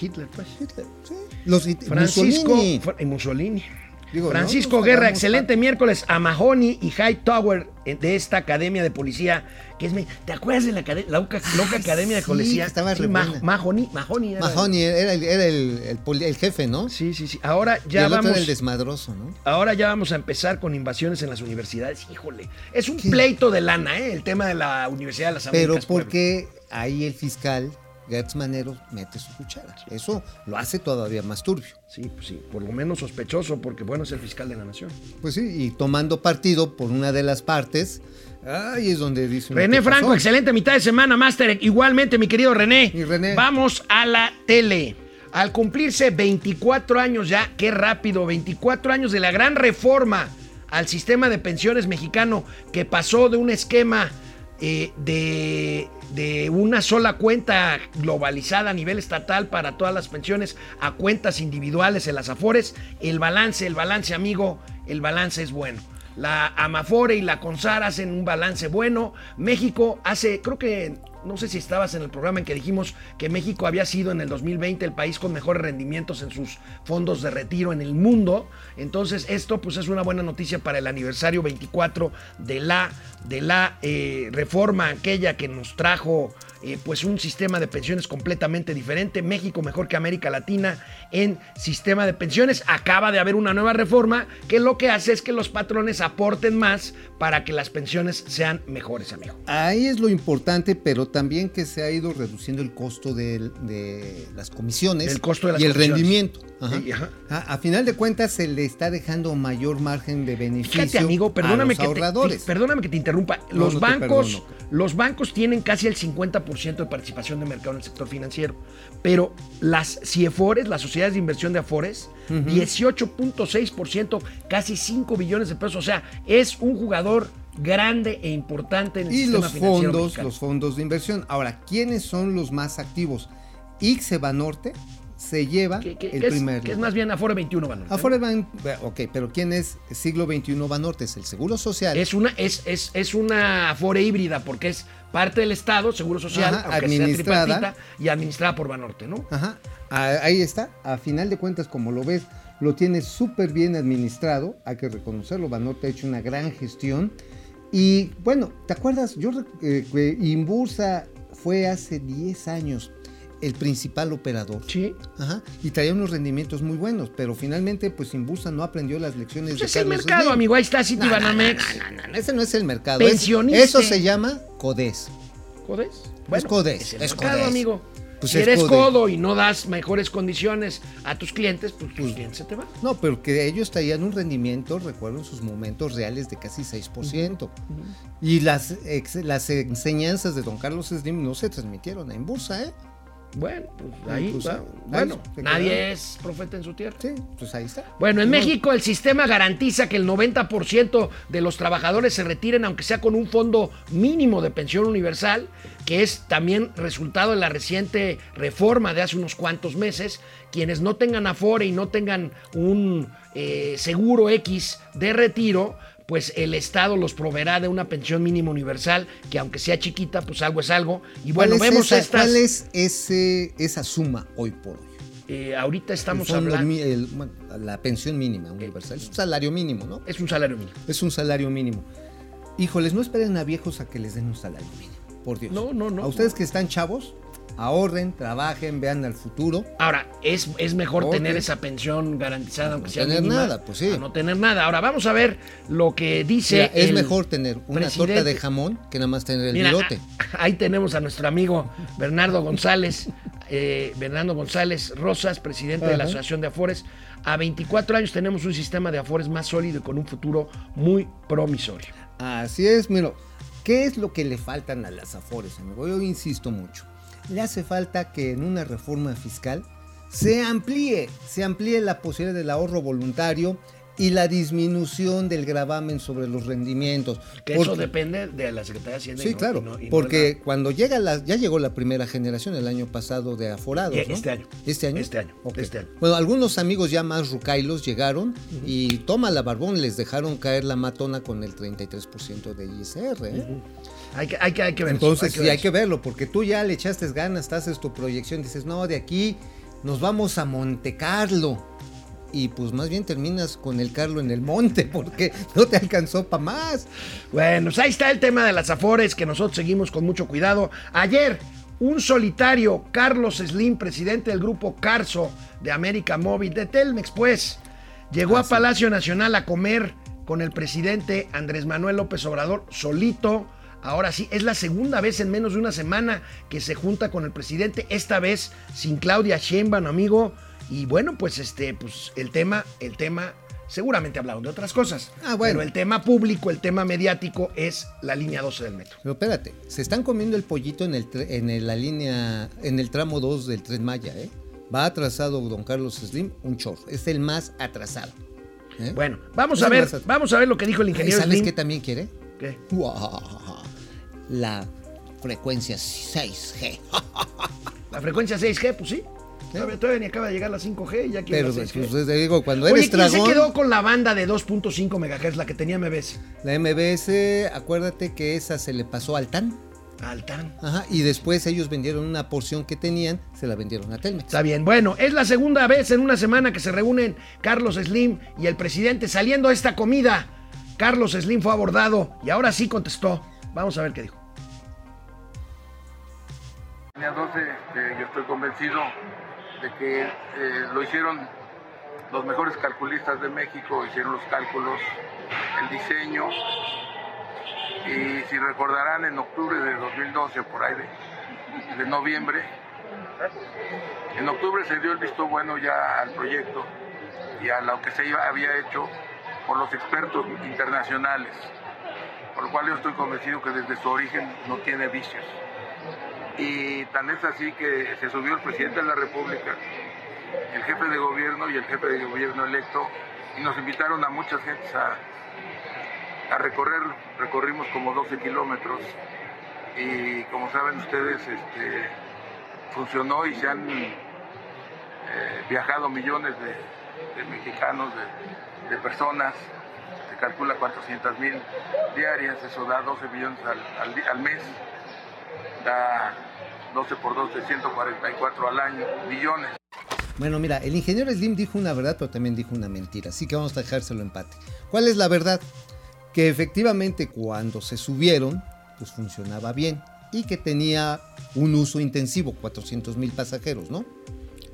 Hitler, pues. Hitler, sí. Los Francisco Mussolini. Fr- Mussolini. Digo, Francisco no Guerra, excelente miércoles a Mahoney y Hightower eh, de esta academia de policía. Que es, ¿Te acuerdas de la, loca, loca Ay, academia de sí, policía? que estaba buena. Mahoney, Mahoney era- Mahoney era, el, era el- el poli- el jefe, ¿no? Sí, sí, sí. Ahora y ya otro vamos. era el desmadroso, ¿no? Ahora ya vamos a empezar con invasiones en las universidades. Híjole, es un ¿Qué? pleito de lana, ¿eh? El tema de la Universidad de las Pero Américas. Puebla. porque ahí el fiscal Gertz Manero mete su cuchara. Eso lo hace todavía más turbio. Sí, pues sí, por lo menos sospechoso, porque bueno, es el fiscal de la nación. Pues sí, y tomando partido por una de las partes, ahí es donde dice... René ¿qué Franco, excelente mitad de semana, Master. Igualmente, mi querido René. Y René. Vamos a la tele. Al cumplirse 24 años ya, qué rápido, 24 años de la gran reforma al sistema de pensiones mexicano que pasó de un esquema eh, de, de una sola cuenta globalizada a nivel estatal para todas las pensiones a cuentas individuales en las Afores. El balance, el balance, amigo, el balance es bueno. La Amafore y la CONSAR hacen un balance bueno. México hace, creo que, no sé si estabas en el programa en que dijimos que México había sido en el 2020 el país con mejores rendimientos en sus fondos de retiro en el mundo. Entonces esto pues es una buena noticia para el aniversario 24 de la, de la eh, reforma aquella que nos trajo eh, pues un sistema de pensiones completamente diferente. México mejor que América Latina en sistema de pensiones. Acaba de haber una nueva reforma que lo que hace es que los patrones aporten más para que las pensiones sean mejores, amigo. Ahí es lo importante, pero también que se ha ido reduciendo el costo de, las comisiones El costo de las y el rendimiento. Ajá. Sí, ajá. A, a final de cuentas se le está dejando mayor margen de beneficio Fíjate, amigo, perdóname a los que, te, ahorradores. te- perdóname que te interrumpa. Los no bancos, perdono. los bancos tienen casi el 50% de participación de mercado en el sector financiero, pero las CIEFORES, las sociedades de inversión de Afores, 18.6%, casi 5 billones de pesos, o sea, es un jugador grande e importante en el y sistema los financiero fondos, mexicano. los fondos de inversión. Ahora, ¿quiénes son los más activos? Ixe Banorte se lleva el que es, primer que es más bien Afore 21, Banorte. Afore Ban- ok, pero ¿quién es siglo XXI Banorte? Es el Seguro Social. Es una, es, es, es una Afore híbrida porque es parte del Estado, Seguro Social, Ajá, aunque sea administrada. y administrada por Banorte, ¿no? Ajá, ahí está. A final de cuentas, como lo ves, lo tiene súper bien administrado. Hay que reconocerlo. Banorte ha hecho una gran gestión. Y bueno, ¿te acuerdas? Yo eh, que Inbursa fue hace 10 años el principal operador. Sí. Ajá, y traía unos rendimientos muy buenos, pero finalmente pues Inbursa no aprendió las lecciones Pues de es el mercado, Slim. amigo. Ahí está City no. No, no, no, ese no es el mercado. Pensionista. Eso se llama CODES. ¿Codes? Codes, Es el es mercado, Codes. amigo. Pues si es eres codo y no das mejores condiciones a tus clientes, pues tus clientes se te van. No, pero que ellos traían un rendimiento, recuerdo en sus momentos reales, de casi 6%. Y las, ex- las enseñanzas de don Carlos Slim no se transmitieron en bursa, ¿eh? Bueno, pues ahí Pues, va. Bueno, nadie es profeta en su tierra. Sí, pues ahí está. Bueno, en No, México el sistema garantiza que el 90% de los trabajadores se retiren, aunque sea con un fondo mínimo de pensión universal, que es también resultado de la reciente reforma de hace unos cuantos meses. Quienes no tengan Afore y no tengan un eh, seguro X de retiro, pues el Estado los proveerá de una pensión mínima universal, que aunque sea chiquita, pues algo es algo. Y ¿Cuál bueno, es vemos esa, estas... ¿Cuál es ese, esa suma hoy por hoy? eh, ahorita estamos fondo hablando... el- la pensión mínima universal. Es un salario mínimo, ¿no? Es un salario mínimo. Es un salario mínimo. Híjoles, no esperen a viejos a que les den un salario mínimo. por Dios. No, no, no. A ustedes que están chavos, ahorren, trabajen, vean al futuro. Ahora, es, es mejor tener esa pensión garantizada, aunque No sea tener mínima, nada, pues sí. a no tener nada. Ahora, vamos a ver lo que dice. Mira, es el mejor tener una presidente. torta de jamón que nada más tener el Mira, virote. ahí tenemos a nuestro amigo Bernardo González, eh, Bernardo González Rosas, presidente de la. Asociación de Afores. A 24 años tenemos un sistema de Afores más sólido y con un futuro muy promisorio. Así es, mira, ¿qué es lo que le faltan a las afores, amigo? Yo insisto mucho. Le hace falta que en una reforma fiscal se amplíe, se amplíe la posibilidad del ahorro voluntario y la disminución del gravamen sobre los rendimientos. Que eso depende de la Secretaría de Hacienda. y Sí, no- claro, y no- y no porque cuando llega la, ya llegó la primera generación el año pasado de aforados, este año. Este año. Este año, este año. Bueno, algunos amigos ya más rucailos llegaron y toma la barbón, les dejaron caer la matona con el 33% de ISR. ¿eh? la- Hay que, hay que, hay que ver eso, Entonces sí hay que verlo, porque tú ya le echaste ganas, te haces tu proyección, dices, no, de aquí nos vamos a Monte Carlo. Y pues más bien terminas con el Carlo en el monte, porque no te alcanzó para más. Bueno, pues ahí está el tema de las Afores, que nosotros seguimos con mucho cuidado. Ayer, un solitario, Carlos Slim, presidente del grupo Carso de América Móvil, de Telmex, pues, llegó Ah, a sí. Palacio Nacional a comer con el presidente Andrés Manuel López Obrador solito. Ahora sí, es la segunda vez en menos de una semana que se junta con el presidente, esta vez sin Claudia Sheinbaum, amigo. Y bueno, pues este, pues el tema, el tema, seguramente hablaron de otras cosas. Ah, bueno. Pero el tema público, el tema mediático es la línea 12 del metro. Pero espérate, se están comiendo el pollito en, el, en el- la línea, en el tramo 2 del Tren Maya, ¿eh? Va atrasado don Carlos Slim, un chorro. Es el más atrasado. ¿eh? Bueno, vamos a ver, vamos a ver lo que dijo el ¿Y ingeniero ¿Sabes Slim. qué también quiere? ¿Qué? La frecuencia 6G. La frecuencia 6G, pues sí. Todavía, todavía ni acaba de llegar la 5G y ya Pero la pues, 6G. te digo, cuando Oye, eres ¿quién se quedó con la banda de 2.5 MHz, la que tenía MBS? la MBS, acuérdate que esa se le pasó al TAN. Altán. Ajá, y después ellos vendieron una porción que tenían, se la vendieron a Telmex. Está bien. Bueno, es la segunda vez en una semana que se reúnen Carlos Slim y el presidente saliendo a esta comida. Carlos Slim fue abordado y ahora sí contestó. Vamos a ver qué dijo. Línea 12, este, yo estoy convencido de que eh, lo hicieron los mejores calculistas de México, hicieron los cálculos, el diseño. Y si recordarán, en octubre de 2012, por ahí de, noviembre, en octubre se dio el visto bueno ya al proyecto y a lo que se había hecho por los expertos internacionales, por lo cual yo estoy convencido que desde su origen no tiene vicios. Y tan es así que se subió el presidente de la República, el jefe de gobierno y el jefe de gobierno electo, y nos invitaron a muchas gentes a, a recorrer, recorrimos como 12 kilómetros, y como saben ustedes, este, funcionó y se han eh, viajado millones de, mexicanos, de, de personas, se calcula 400 mil diarias, eso da 12 millones al, al al mes. Da 12 por 12, 144 al año, millones. Bueno, mira, el ingeniero Slim dijo una verdad, pero también dijo una mentira, así que vamos a dejárselo empate. ¿Cuál es la verdad? Que efectivamente cuando se subieron, pues funcionaba bien y que tenía un uso intensivo, 400 mil pasajeros, ¿no?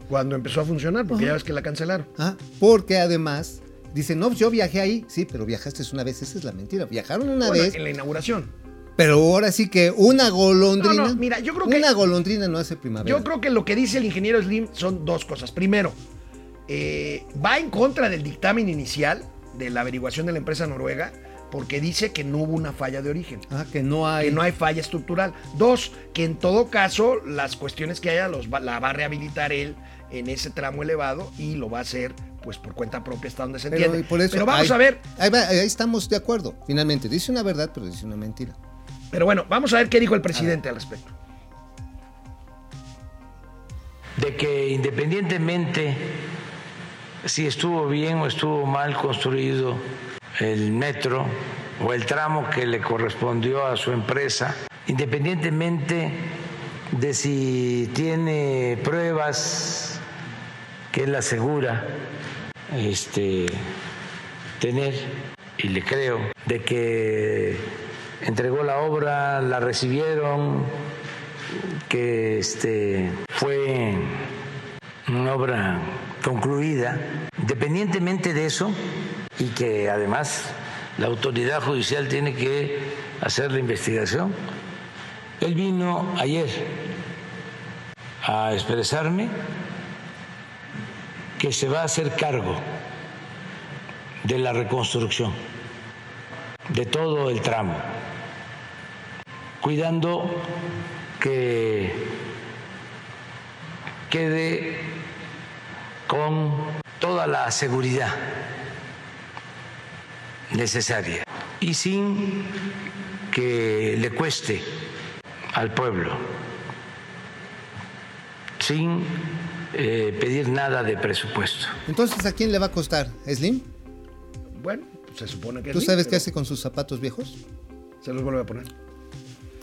Cuando empezó a funcionar, porque Ajá. ya ves que la cancelaron. Ah, porque además, dicen, no, pues yo viajé ahí, sí, pero viajaste una vez, esa es la mentira, viajaron una Bueno, vez, en la inauguración. Pero ahora sí que una golondrina, No, no, mira, yo creo que- una golondrina no hace primavera. Yo creo que lo que dice el ingeniero Slim son dos cosas. Primero, eh, va en contra del dictamen inicial de la averiguación de la empresa noruega porque dice que no hubo una falla de origen. Ah, que no hay... que no hay falla estructural. Dos, que en todo caso las cuestiones que haya los va- la va a rehabilitar él en ese tramo elevado y lo va a hacer pues por cuenta propia hasta donde se Pero, entiende. y por eso Pero vamos ahí- a ver, Ahí, va, ahí estamos de acuerdo. Finalmente, dice una verdad, pero dice una mentira. Pero bueno, vamos a ver qué dijo el presidente al respecto. de que independientemente si estuvo bien o estuvo mal construido el metro o el tramo que le correspondió a su empresa, independientemente de si tiene pruebas que él asegura este, tener, y le creo, de que entregó la obra, la recibieron, que este, fue una obra concluida. Independientemente de eso, y que además la autoridad judicial tiene que hacer la investigación, él vino ayer a expresarme que se va a hacer cargo de la reconstrucción de todo el tramo, cuidando que quede con toda la seguridad necesaria y sin que le cueste al pueblo, sin eh, pedir nada de presupuesto. Entonces, ¿a quién le va a costar? ¿Slim? Bueno, pues se supone que ¿Tú sabes qué hace con sus zapatos viejos? Se los vuelve a poner.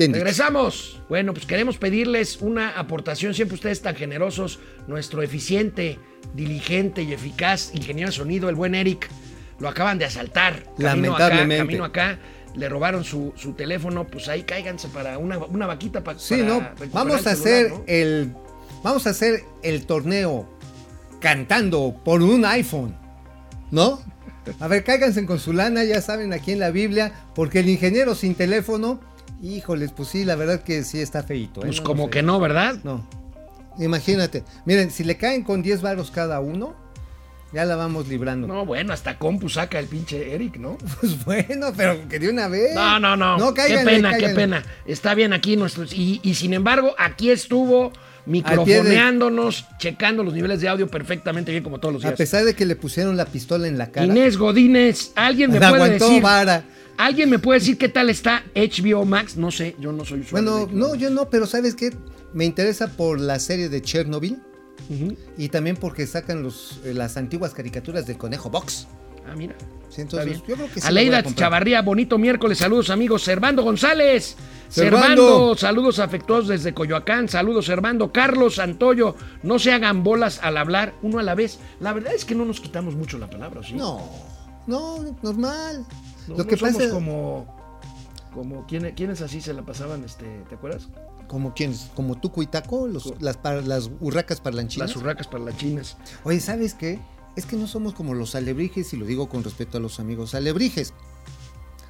Regresamos. Bueno, pues queremos pedirles una aportación, siempre ustedes tan generosos, nuestro eficiente, diligente y eficaz ingeniero de sonido, el buen Eric, lo acaban de asaltar. Camino acá, Lamentablemente. camino acá, le robaron su, su teléfono, pues ahí cáiganse para una, una vaquita pa- Sí, para ¿no? Vamos a celular, hacer ¿no? el. Vamos a hacer el torneo cantando por un iPhone. ¿No? A ver, cáiganse con su lana, ya saben, aquí en la Biblia, porque el ingeniero sin teléfono, híjoles, pues sí, la verdad que sí está feito. ¿eh? Pues No, como no sé. que no, ¿verdad? No. Imagínate. Miren, si le caen con 10 varos cada uno, ya la vamos librando. No, bueno, hasta compu saca el pinche Eric, ¿no? Pues bueno, pero que de una vez. No, no, no. No, qué cáiganle, pena, qué pena. Está bien aquí nuestros. Y, y sin embargo, aquí estuvo microfoneándonos, checando los niveles de audio perfectamente bien como todos los A días. pesar de que le pusieron la pistola en la cara. Inés Godínez, ¿alguien me puede aguantó decir? vara. ¿Alguien me puede decir qué tal está HBO Max? No sé, yo no soy usuario. Bueno, no, yo no, pero ¿sabes qué? Me interesa por la serie de Chernobyl y también porque sacan los, eh, las antiguas caricaturas del Conejo Box. Ah, mira. Sí, entonces yo creo que sí. Aleida. Chavarría, bonito miércoles, saludos amigos. Servando González, Servando. Servando, saludos afectuosos desde Coyoacán, saludos Servando. Carlos Santoyo, no se hagan bolas al hablar, uno a la vez. La verdad es que no nos quitamos mucho la palabra, ¿sí? No, no, normal. No, Lo no que somos pasa como, como ¿quiénes, quiénes así se la pasaban, este, ¿te acuerdas? como quiénes, como Tuco y Taco, los, las, par- las urracas parlanchinas. Las urracas parlanchinas. Oye, ¿sabes qué? Es que no somos como los alebrijes, y lo digo con respeto a los amigos alebrijes.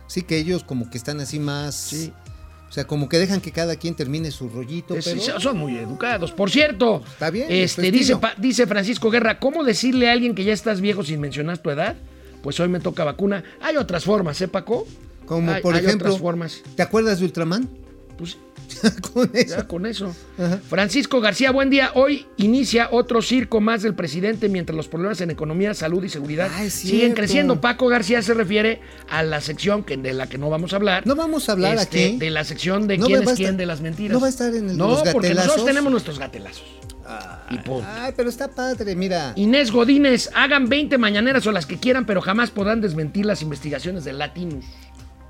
Sí que ellos como que están así más... Sí. O sea, como que dejan que cada quien termine su rollito, Es- pero... Son muy educados. Por cierto, Está bien, este, dice. Pa- dice Francisco Guerra, ¿cómo decirle a alguien que ya estás viejo sin mencionar tu edad? Pues hoy me toca vacuna. Hay otras formas, ¿eh, Paco? Como Hay- por hay ejemplo, otras formas. ¿te acuerdas de Ultraman? Pues Con eso. ya con eso. Ajá. Francisco García, buen día. Hoy inicia otro circo más del presidente mientras los problemas en economía, salud y seguridad Ah, siguen creciendo. Paco García se refiere a la sección que, de la que no vamos a hablar. No vamos a hablar Este, aquí. De la sección de No quién es quién de las mentiras. no va a estar en el No, los porque nosotros tenemos nuestros gatelazos. y punto. Ay, pero está padre, mira. Inés Godínez, hagan 20 mañaneras o las que quieran, pero jamás podrán desmentir las investigaciones de Latinus.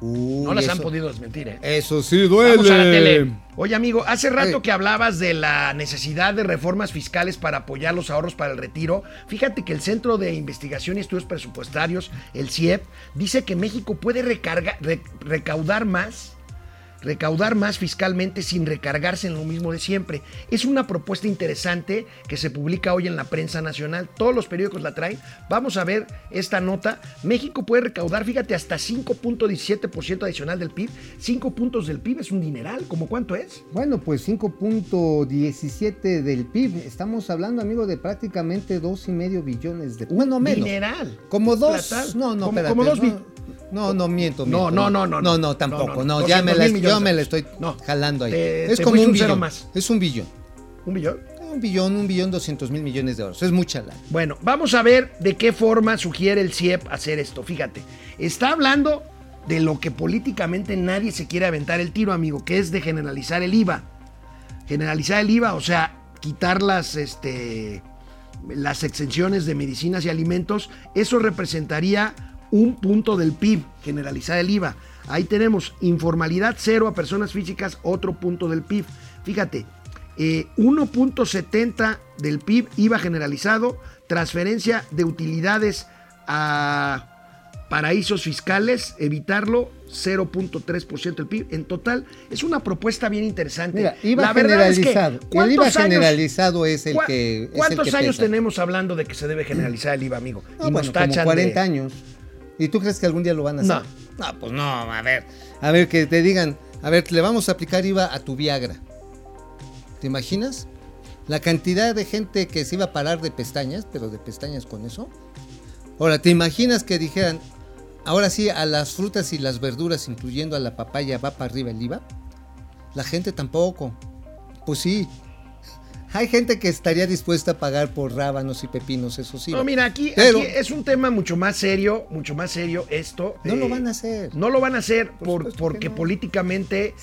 No las han podido desmentir, ¿eh? Eso sí duele. Vamos a la tele. Oye, amigo, hace rato Eh. que hablabas de la necesidad de reformas fiscales para apoyar los ahorros para el retiro. Fíjate que el Centro de Investigación y Estudios Presupuestarios, el CIEP, dice que México puede recarga- re- recaudar más recaudar más fiscalmente sin recargarse en lo mismo de siempre. Es una propuesta interesante que se publica hoy en la prensa nacional. Todos los periódicos la traen. Vamos a ver esta nota. México puede recaudar, fíjate, hasta 5.17% adicional del PIB. 5 puntos del PIB es un dineral. ¿Cómo cuánto es? Bueno, pues 5.17 del PIB. Estamos hablando, amigo, de prácticamente dos y medio billones de... Bueno, menos. Dineral. Como dos. Platal. No, no, como, espérate, como dos no, no, no, miento, No, miento. no, no, no, No, no. no, tampoco. No, No, no, ya me la, 200 yo me la estoy jalando ahí. Te- es te como un billón. más. Es un billón. ¿Un billón? Un billón, un billón, doscientos mil millones de euros. Es mucha la. Bueno, vamos a ver de qué forma sugiere el CIEP hacer esto. Fíjate, está hablando de lo que políticamente nadie se quiere aventar el tiro, amigo, que es de generalizar el IVA. Generalizar el IVA, o sea, quitar las, este, las exenciones de medicinas y alimentos, eso representaría un punto del PIB, generalizar el IVA. Ahí tenemos informalidad cero a personas físicas, otro punto del PIB. Fíjate, eh, 1.70 del PIB IVA generalizado, transferencia de utilidades a paraísos fiscales, evitarlo 0.3% del PIB. En total, es una propuesta bien interesante. Mira, IVA La verdad es que, generalizado. el ¿cuántos IVA años- generalizado es el que. es el ¿Cuántos que años pesa. tenemos hablando de que se debe generalizar el IVA, amigo? No, y bueno, nos como tachan 40 de- años. ¿Y tú crees que algún día lo van a hacer? No. No, pues no, a ver. A ver, que te digan, a ver, le vamos a aplicar IVA a tu Viagra. ¿Te imaginas? La cantidad de gente que se iba a parar de pestañas, pero de pestañas con eso. Ahora, ¿te imaginas que dijeran, ahora sí, a las frutas y las verduras, incluyendo a la papaya, va para arriba el IVA? La gente tampoco. Pues sí. Hay gente que estaría dispuesta a pagar por rábanos y pepinos, eso sí. No, mira, aquí, Pero- aquí es un tema mucho más serio, mucho más serio esto. No eh, lo van a hacer. No lo van a hacer por, porque no. políticamente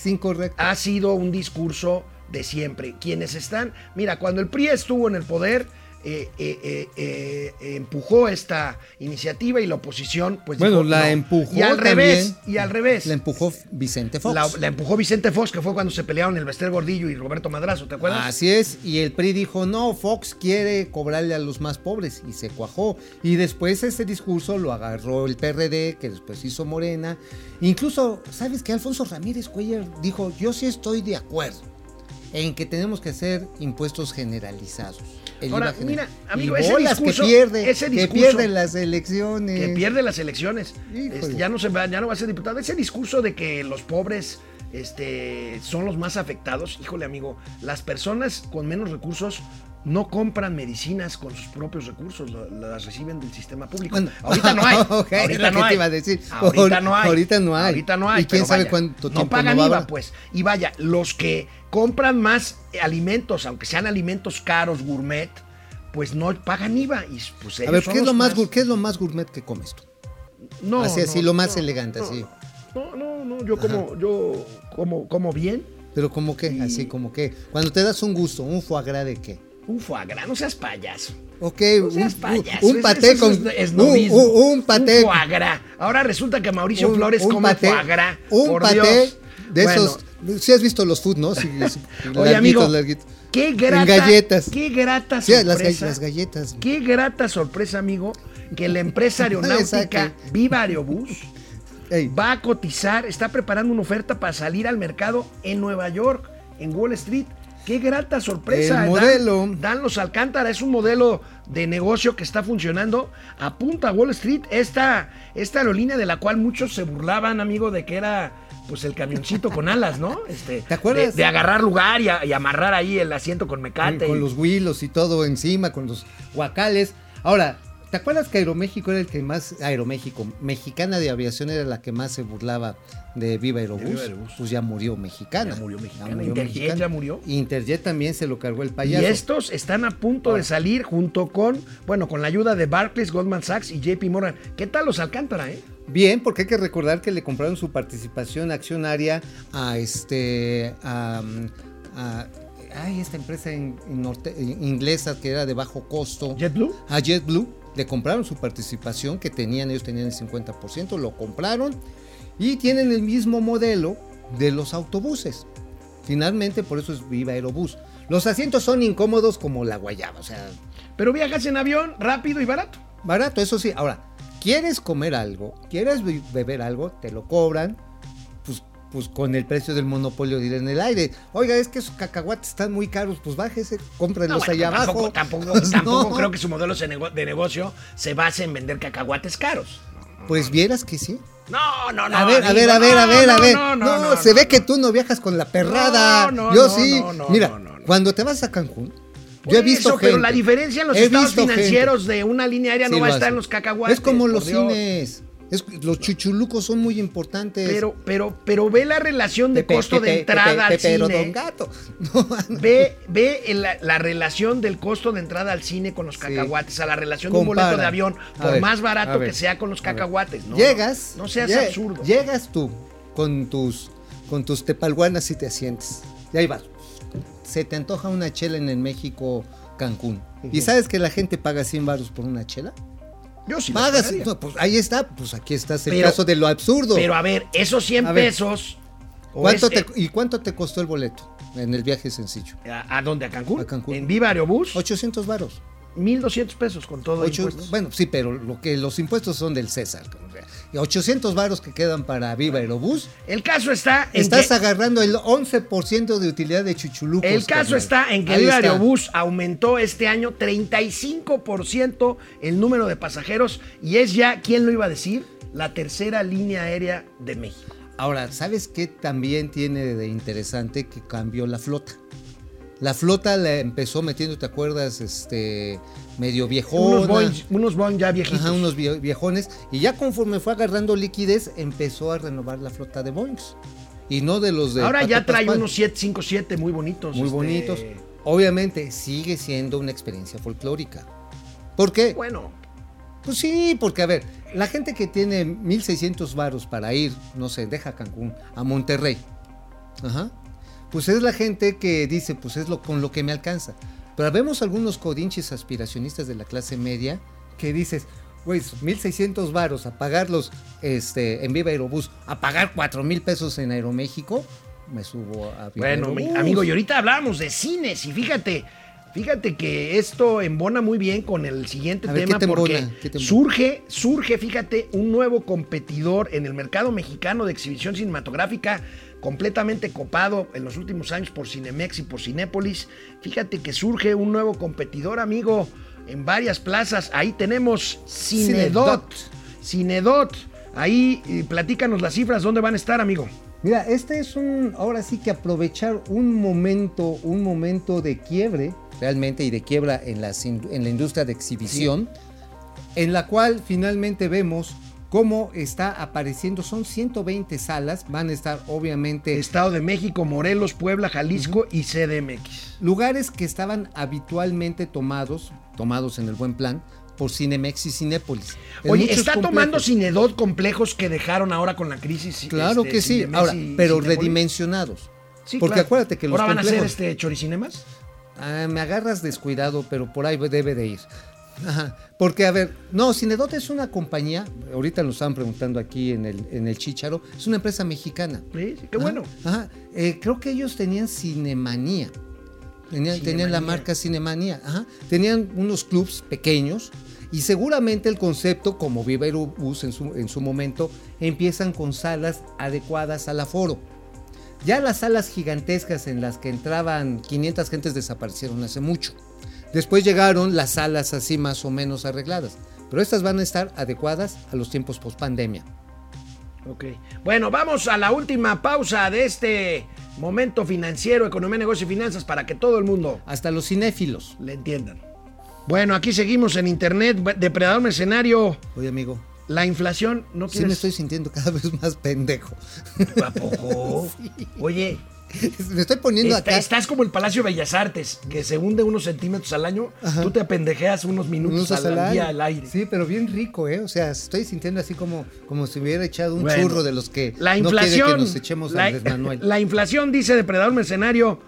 ha sido un discurso de siempre. Quienes están, mira, cuando el PRI estuvo en el poder, eh, eh, eh, empujó esta iniciativa y la oposición, pues Bueno, dijo, la no. empujó Y al también. revés, y al revés. La empujó Vicente Fox. La, la empujó Vicente Fox, que fue cuando se pelearon el Bester Gordillo y Roberto Madrazo, ¿te acuerdas? Así es, y el PRI dijo, no, Fox quiere cobrarle a los más pobres, y se cuajó. Y después ese discurso lo agarró el PRD, que después hizo Morena. Incluso, ¿sabes qué? Alfonso Ramírez Cuellar dijo, yo sí estoy de acuerdo en que tenemos que hacer impuestos generalizados. El Ahora, mira, amigo, Y ese discurso- que pierde, ese que discurso- pierde las elecciones. que pierde las elecciones. Este, ya no se va, ya no va a ser diputado. Ese discurso de que los pobres este, son los más afectados, híjole, amigo, las personas con menos recursos no compran medicinas con sus propios recursos, las reciben del sistema público. Bueno, ahorita no hay. ok, es ahorita no hay. iba a decir. Ahorita no hay. Ahorita no hay. Ahorita no hay. ¿Y quién sabe vaya, cuánto No tiempo pagan no a IVA, pues. Y vaya, los que compran más alimentos, aunque sean alimentos caros, gourmet, pues no pagan IVA. Y pues A ver, ¿qué es, lo más, gur- ¿qué es lo más gourmet que comes tú? No, Así, así, no, lo más elegante, así. No, no, no, yo como, yo como, como bien. Pero como que, así como que, cuando te das un gusto, un foie gras de qué. Un foie gras, no seas payaso. Ok, No seas un, payaso. un paté con es- es un, un- un paté, Un foie gras. Ahora resulta que Mauricio un- Flores un come paté- foie gras. un por paté Dios. de Bueno, esos. Si has visto los food, ¿no? Sí, sí, Oye, amigo, larguitos. qué grata, En galletas. qué grata Sí, sorpresa. las galletas. Qué grata sorpresa, amigo, que la empresa aeronáutica. Viva Aerobús Ey, va a cotizar, está preparando una oferta para salir al mercado en Nueva York, en Wall Street. Qué grata sorpresa. El modelo. Dan, los Alcántara es un modelo de negocio que está funcionando. Apunta a Wall Street esta, esta aerolínea de la cual muchos se burlaban, amigo, de que era pues el camioncito con alas, ¿no? Este, ¿Te acuerdas? De, de agarrar lugar y, a- y amarrar ahí el asiento con con, mecate. con y- los huilos y todo encima, con los guacales. Ahora, ¿te acuerdas que Aeroméxico era el que más, Aeroméxico, Mexicana de Aviación era la que más se burlaba de Viva Aerobús? Viva Aerobús. Pues ya murió Mexicana. Ya murió Mexicana. Interjet ya murió. Interjet también se lo cargó el Y payaso. estos están a punto de salir junto con, bueno, con la ayuda de Barclays, Goldman Sachs y JP Morgan. ¿Qué tal los Alcántara, eh? Bien, porque hay que recordar que le compraron su participación accionaria a este a, a- ay, esta empresa en- en norte- en- inglesa que era de bajo costo. JetBlue. A JetBlue le compraron su participación que tenían, ellos tenían el 50%, lo compraron y tienen el mismo modelo de los autobuses. Finalmente, por eso es Viva Aerobús. Los asientos son incómodos como la guayaba, o sea, Pero viajas en avión rápido y barato. Barato, eso sí. Ahora, ¿quieres comer algo? ¿Quieres be- beber algo? Te lo cobran. Pues, con el precio del monopolio diré en el aire. Oiga, es que esos cacahuates están muy caros. Pues bájese, cómprenlos No, bueno, allá tampoco, abajo. Tampoco, Pues tampoco no. creo que su modelo de nego- de negocio se base en vender cacahuates caros. Pues vieras que sí. No, no, no. A ver, a ver, a ver, no, a ver, a no, ver. No, No, no, se ve que tú no viajas con la perrada. No, no, Yo no, sí. Mira, no, no, no. cuando te vas a Cancún, yo he visto eso, pero gente- la diferencia en los he estados gente- financieros de una línea aérea Sí, no va a estar en los cacahuates. Es como los Dios. cines. Es- los chuchulucos son muy importantes. Pero, pero, pero ve la relación de Pepe, costo de entrada Pepe, al cine. Don Gato. No, Ve, ve la, la relación del costo de entrada al cine con los cacahuates, a la relación de un boleto de avión, por ver, más barato ver, que sea con los cacahuates. No, llegas. No, seas absurdo. Llegas tú con tus, con tus tepalguanas y te sientes. Y ahí vas. Se te antoja una chela en el México Cancún. ¿Y sabes que la gente paga 100 baros por una chela? Yo sí Pagas. no, pues ahí está. Pues aquí está el Pero- caso de lo absurdo. Pero a ver, esos 100 A ver. pesos. o ¿Cuánto es- te- ¿Y cuánto te costó el boleto en el viaje sencillo? ¿A, a dónde? ¿A Cancún? A Cancún. En Viva Aerobús, 800 varos. 1200 pesos con todo Ocho- impuestos. bueno, sí, pero lo que los impuestos son del César. 800 varos que quedan para Viva Aerobús, El caso está en estás que, agarrando el 11% de utilidad de Chuchulucos. el caso carnal. está en que Ahí Viva está. Aerobús aumentó este año 35% el número de pasajeros y es ya, ¿quién lo iba a decir? La tercera línea aérea de México. Ahora, ¿sabes qué también tiene de interesante que cambió la flota? La flota la empezó metiendo, ¿te acuerdas? Este, medio viejona. Unos Boeing, unos Boeing ya viejitos. Ajá, unos vie- viejones. Y ya conforme fue agarrando liquidez, empezó a renovar la flota de Boeings. Y no de los de. Ahora Pato ya trae Pascual. unos 757 muy bonitos. Muy este, bonitos. Obviamente sigue siendo una experiencia folclórica. ¿Por qué? Bueno, Pues sí, porque a ver, la gente que tiene 1600 varos para ir, no sé, deja Cancún, a Monterrey. Ajá. Pues es la gente que dice, pues es lo con lo que me alcanza. Pero vemos algunos codinches aspiracionistas de la clase media que dices, güey, 1600 varos a pagarlos este, en Viva Aerobús, a pagar 4 mil pesos en Aeroméxico, me subo a Viva Bueno, Aerobús. amigo, y ahorita hablábamos de cines y fíjate, fíjate que esto embona muy bien con el siguiente ver, tema ¿qué te porque surge, surge, fíjate, un nuevo competidor en el mercado mexicano de exhibición cinematográfica completamente copado en los últimos años por Cinemex y por Cinépolis. Fíjate que surge un nuevo competidor, amigo, en varias plazas. Ahí tenemos Cinedot. Cinedot. Ahí, eh, platícanos las cifras, ¿dónde van a estar, amigo? Mira, este es un, ahora sí que aprovechar un momento, un momento de quiebre, realmente, y de quiebra en, las en la industria de exhibición, en la cual finalmente vemos cómo está apareciendo, son 120 salas, van a estar obviamente Estado de México, Morelos, Puebla, Jalisco y CDMX. lugares que estaban habitualmente tomados, tomados en el buen plan, por Cinemex y Cinépolis. En Oye, ¿está tomando complejos. Cinedot complejos que dejaron ahora con la crisis? Claro este, que sí, Cinemex ahora, pero Cinépolis? redimensionados. Sí, Porque claro. acuérdate que los ¿Ahora van a hacer este choricinemas? Ah, me agarras descuidado, pero por ahí debe de ir. Ajá. Porque, a ver, no, Cinedot es una compañía, ahorita nos estaban preguntando aquí en el, en el Chícharo, es una empresa mexicana. Sí, sí, qué Ajá, bueno. Ajá. Eh, creo que ellos tenían Cinemanía. Tenían, tenían la marca Cinemanía. Ajá. Tenían unos clubs pequeños y seguramente el concepto, como Viva Aerobús en su, en su momento, empiezan con salas adecuadas al aforo. Ya las salas gigantescas en las que entraban 500 gentes desaparecieron hace mucho. Después llegaron las salas así más o menos arregladas. Pero estas van a estar adecuadas a los tiempos post pandemia. Ok. Bueno, vamos a la última pausa de este momento financiero, economía, negocio y finanzas para que todo el mundo Hasta los cinéfilos. le entiendan. Bueno, aquí seguimos en internet, depredador mercenario. Oye, amigo, La inflación, ¿no sí quieres? me estoy sintiendo cada vez más pendejo. ¿A poco? Oye, me estoy poniendo Está- acá. estás como el Palacio de Bellas Artes, que se hunde unos centímetros al año, Ajá. tú te apendejeas unos minutos unos al, al día al aire. Sí, pero bien rico, ¿eh? O sea, estoy sintiendo así como, como si hubiera echado un Bueno, churro de los que La no quiere inflación, que nos echemos la, Andrés Manuel. la inflación, dice Depredador Mercenario,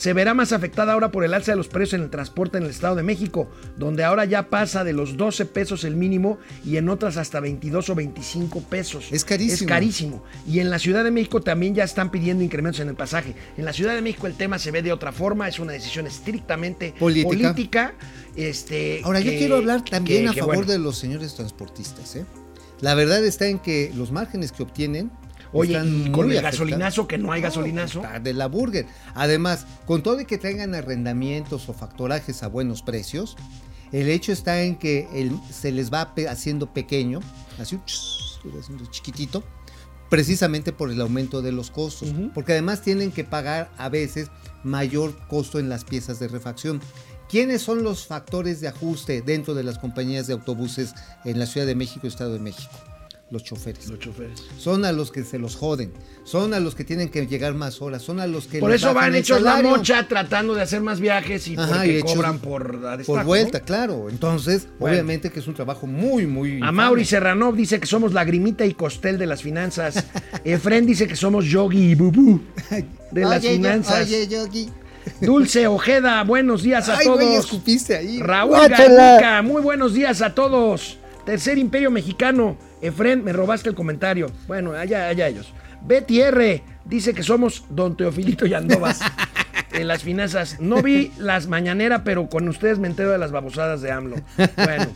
se verá más afectada ahora por el alza de los precios en el transporte en el Estado de México, donde ahora ya pasa de los 12 pesos el mínimo y en otras hasta 22 o 25 pesos. Es carísimo. Es carísimo. Y en la Ciudad de México también ya están pidiendo incrementos en el pasaje. En la Ciudad de México el tema se ve de otra forma, es una decisión estrictamente Política. política. este, Ahora, yo quiero hablar también que- a favor bueno. de los señores transportistas, ¿eh? La verdad está en que los márgenes que obtienen. Oye, están con el afectados. gasolinazo, que no hay gasolinazo. está de la burger. Además, con todo y que traigan arrendamientos o factorajes a buenos precios, el hecho está en que el- se les va pe- haciendo pequeño, así haciendo chiquitito, precisamente por el aumento de los costos. Porque además tienen que pagar a veces mayor costo en las piezas de refacción. ¿Quiénes son los factores de ajuste dentro de las compañías de autobuses en la Ciudad de México y Estado de México? Los choferes Los choferes. son a los que se los joden, son a los que tienen que llegar más horas, son a los que Por eso van hechos la mocha tratando de hacer más viajes y Ajá, porque y hechos cobran por a destajo, por vuelta, ¿no? claro. Entonces, Bueno. obviamente que es un trabajo muy, muy. A infame. Mauri Serranov dice que somos lagrimita y costel de las finanzas. Efren dice que somos yogi y bubú de las Oye, yo- finanzas. Oye, Yogi. Dulce Ojeda, buenos días a Ay, todos. escupiste ahí. Raúl. Garnica, muy buenos días a todos. Tercer Imperio Mexicano. Efren, me robaste el comentario. Bueno, allá, allá ellos. Betty R. dice que somos Don Teofilito y Andovas en las finanzas. No vi las mañaneras, pero con ustedes me entero de las babosadas de AMLO. Bueno,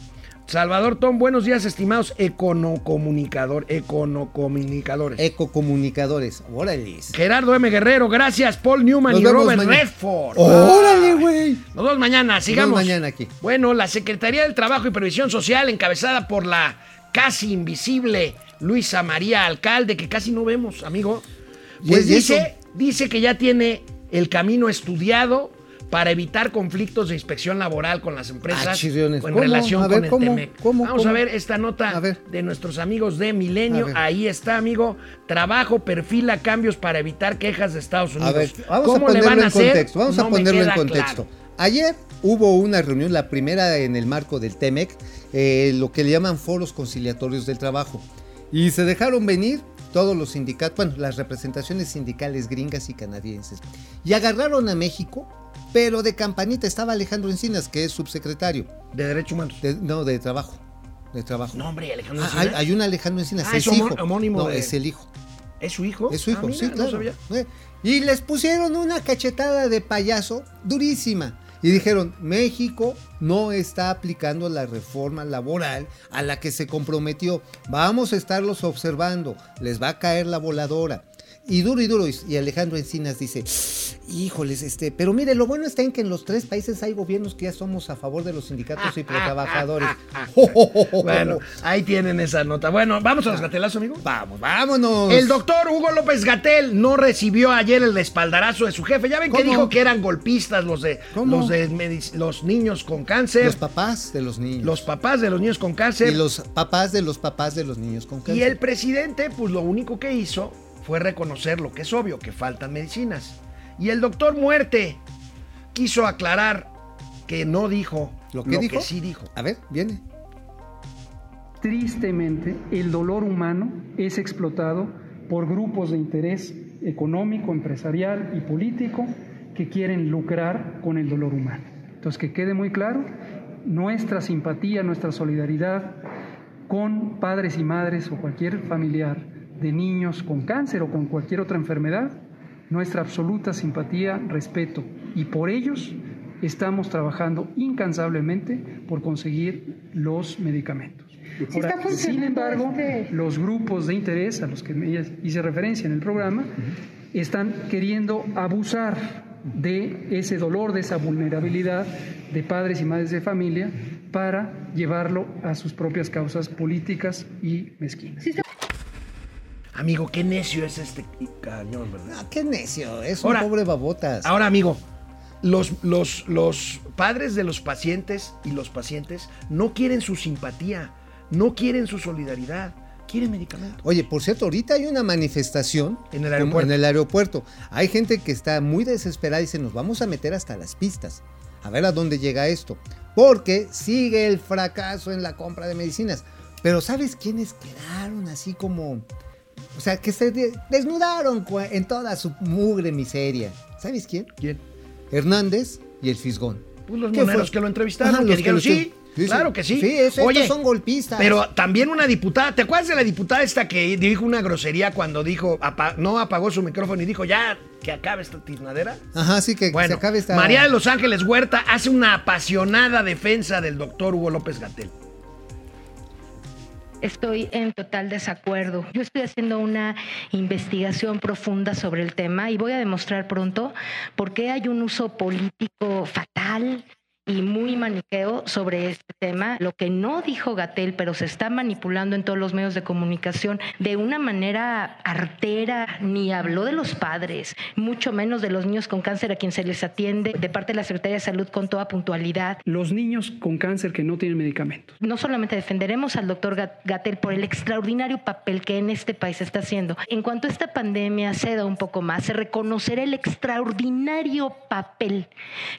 Salvador Tom, buenos días, estimados econocomunicador, econocomunicadores. Ecocomunicadores. Órale. Gerardo M. Guerrero, gracias. Paul Newman Nos y Robert mañana. Redford. Órale, güey. Nos vemos mañana, sigamos. mañana aquí. Bueno, la Secretaría del Trabajo y Previsión Social, encabezada por la casi invisible Luisa María Alcalde, que casi no vemos, amigo. Pues ¿Y- y dice, dice que ya tiene el camino estudiado para evitar conflictos de inspección laboral con las empresas Ah, en ¿Cómo? relación A ver, con el ¿cómo? TEMEC. ¿Cómo? Vamos a ver esta nota ver. de nuestros amigos de Milenio. Ahí está, amigo. Trabajo perfila cambios para evitar quejas de Estados Unidos. A ver, vamos ¿Cómo a le ponerlo van a en hacer? contexto. Vamos No a ponerlo en contexto. claro. Ayer hubo una reunión, la primera en el marco del TEMEC, eh, lo que le llaman foros conciliatorios del trabajo. Y se dejaron venir todos los sindicatos, bueno, las representaciones sindicales gringas y canadienses. Y agarraron a México, pero de campanita estaba Alejandro Encinas, que es subsecretario. De derechos humanos. de- no, de trabajo. De trabajo. No, hombre, Alejandro Ah, hay, Encinas. hay un Alejandro Encinas, Ah, es es hijo. homónimo no, de- es el hijo. ¿Es su hijo? Es su hijo, Ah, mira, sí, no claro. sabía. Eh, Y les pusieron una cachetada de payaso durísima. Y dijeron, México no está aplicando la reforma laboral a la que se comprometió. Vamos a estarlos observando. Les va a caer la voladora. Y duro y duro. Y Alejandro Encinas dice, híjoles, este, pero mire, lo bueno está en que en los tres países hay gobiernos que ya somos a favor de los sindicatos y pro trabajadores. Bueno, ahí tienen esa nota. Bueno, vamos a los gatelazos, amigo. Vamos, vámonos. El doctor Hugo López Gatel no recibió ayer el espaldarazo de su jefe. Ya ven que dijo que eran golpistas los de ¿Cómo? los de los niños con cáncer, Los los, papás de los niños. papás de los niños con cáncer. Y los papás de los papás de los niños con cáncer. Y el presidente, pues lo único que hizo fue reconocer lo que es obvio, que faltan medicinas. Y el doctor Muerte quiso aclarar que no dijo ¿Lo que dijo? sí dijo. A ver, viene. Tristemente, el dolor humano es explotado por grupos de interés económico, empresarial y político que quieren lucrar con el dolor humano. Entonces, que quede muy claro, nuestra simpatía, nuestra solidaridad con padres y madres o cualquier familiar de niños con cáncer o con cualquier otra enfermedad, nuestra absoluta simpatía, respeto y por ellos estamos trabajando incansablemente por conseguir los medicamentos. Ahora, sin embargo, los grupos de interés a los que me hice referencia en el programa están queriendo abusar de ese dolor, de esa vulnerabilidad de padres y madres de familia para llevarlo a sus propias causas políticas y mezquinas. Amigo, qué necio es este cañón, ¿verdad? Ah, qué necio, es Ahora- un pobre babotas. Ahora, amigo, los, los, los padres de los pacientes y los pacientes no quieren su simpatía, no quieren su solidaridad, quieren medicamentos. Oye, por cierto, ahorita hay una manifestación En el aeropuerto. en el aeropuerto. Hay gente que está muy desesperada y dice, nos vamos a meter hasta las pistas. A ver a dónde llega esto. Porque sigue el fracaso en la compra de medicinas. Pero ¿sabes quiénes quedaron así como... O sea, que se de- desnudaron en toda su mugre miseria. ¿Sabes quién? ¿Quién? Hernández y el Fisgón. Pues los ¿Qué moneros que lo entrevistaron, Ajá, que dijeron, sí, claro que sí. Sí, es- estos son golpistas. Pero también una diputada, ¿te acuerdas de la diputada esta que dijo una grosería cuando dijo, apa- no apagó su micrófono y dijo, ya, que acabe esta tiznadera? Ajá, sí, que Bueno, se acabe esta... María de Los Ángeles Huerta hace una apasionada defensa del doctor Hugo López Gatel. Estoy en total desacuerdo. Yo estoy haciendo una investigación profunda sobre el tema y voy a demostrar pronto por qué hay un uso político fatal y muy maniqueo sobre este tema. Lo que no dijo Gatel, pero se está manipulando en todos los medios de comunicación de una manera artera, ni habló de los padres, mucho menos de los niños con cáncer a quien se les atiende de parte de la Secretaría de Salud con toda puntualidad. Los niños con cáncer que no tienen medicamentos. No solamente defenderemos al doctor Gatel por el extraordinario papel que en este país está haciendo. En cuanto esta pandemia ceda un poco más, se reconocerá el extraordinario papel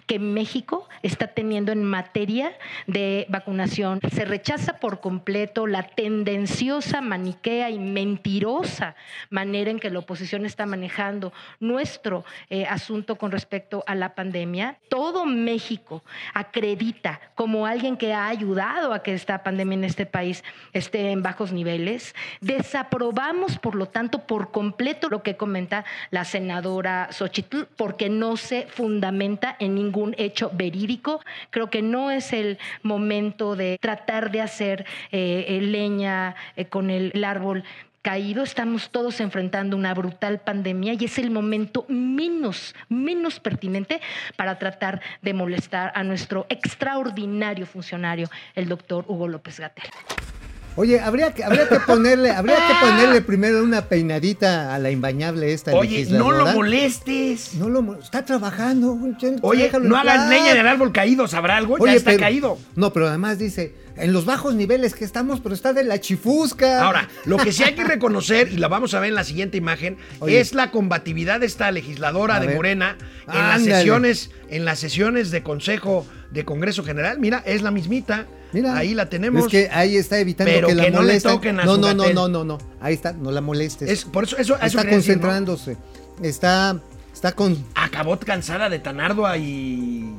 que México está teniendo en materia de vacunación. Se rechaza por completo la tendenciosa, maniquea y mentirosa manera en que la oposición está manejando nuestro eh, asunto con respecto a la pandemia. Todo México acredita como alguien que ha ayudado a que esta pandemia en este país esté en bajos niveles. Desaprobamos, por lo tanto, por completo lo que comenta la senadora Xochitl, porque no se fundamenta en ningún hecho verídico Creo que no es el momento de tratar de hacer eh, eh, leña eh, con el, el árbol caído, estamos todos enfrentando una brutal pandemia y es el momento menos, menos pertinente para tratar de molestar a nuestro extraordinario funcionario, el doctor Hugo López Gatel. Oye, habría que, habría que ponerle, habría que ponerle primero una peinadita a la imbañable esta Oye, no lo molestes. No lo está trabajando. Oye, no hagas leña del árbol caído, ¿sabrá algo? Oye, ya está pero- caído. No, pero además dice, en los bajos niveles que estamos, pero está de la chifusca. Ahora, lo que sí hay que reconocer, y la vamos a ver en la siguiente imagen, Oye. es la combatividad de esta legisladora A de ver. Morena en las sesiones, en las sesiones de Consejo de Congreso General. Mira, es la mismita. Mira, ahí la tenemos. Es que ahí está evitando Pero que la que no le toquen a no, su no, no, no, no, no. Ahí está, no la molestes. Es- por eso, eso, eso está quería decir, ¿no? concentrándose. Está, está con. Acabó cansada de tan ardua y.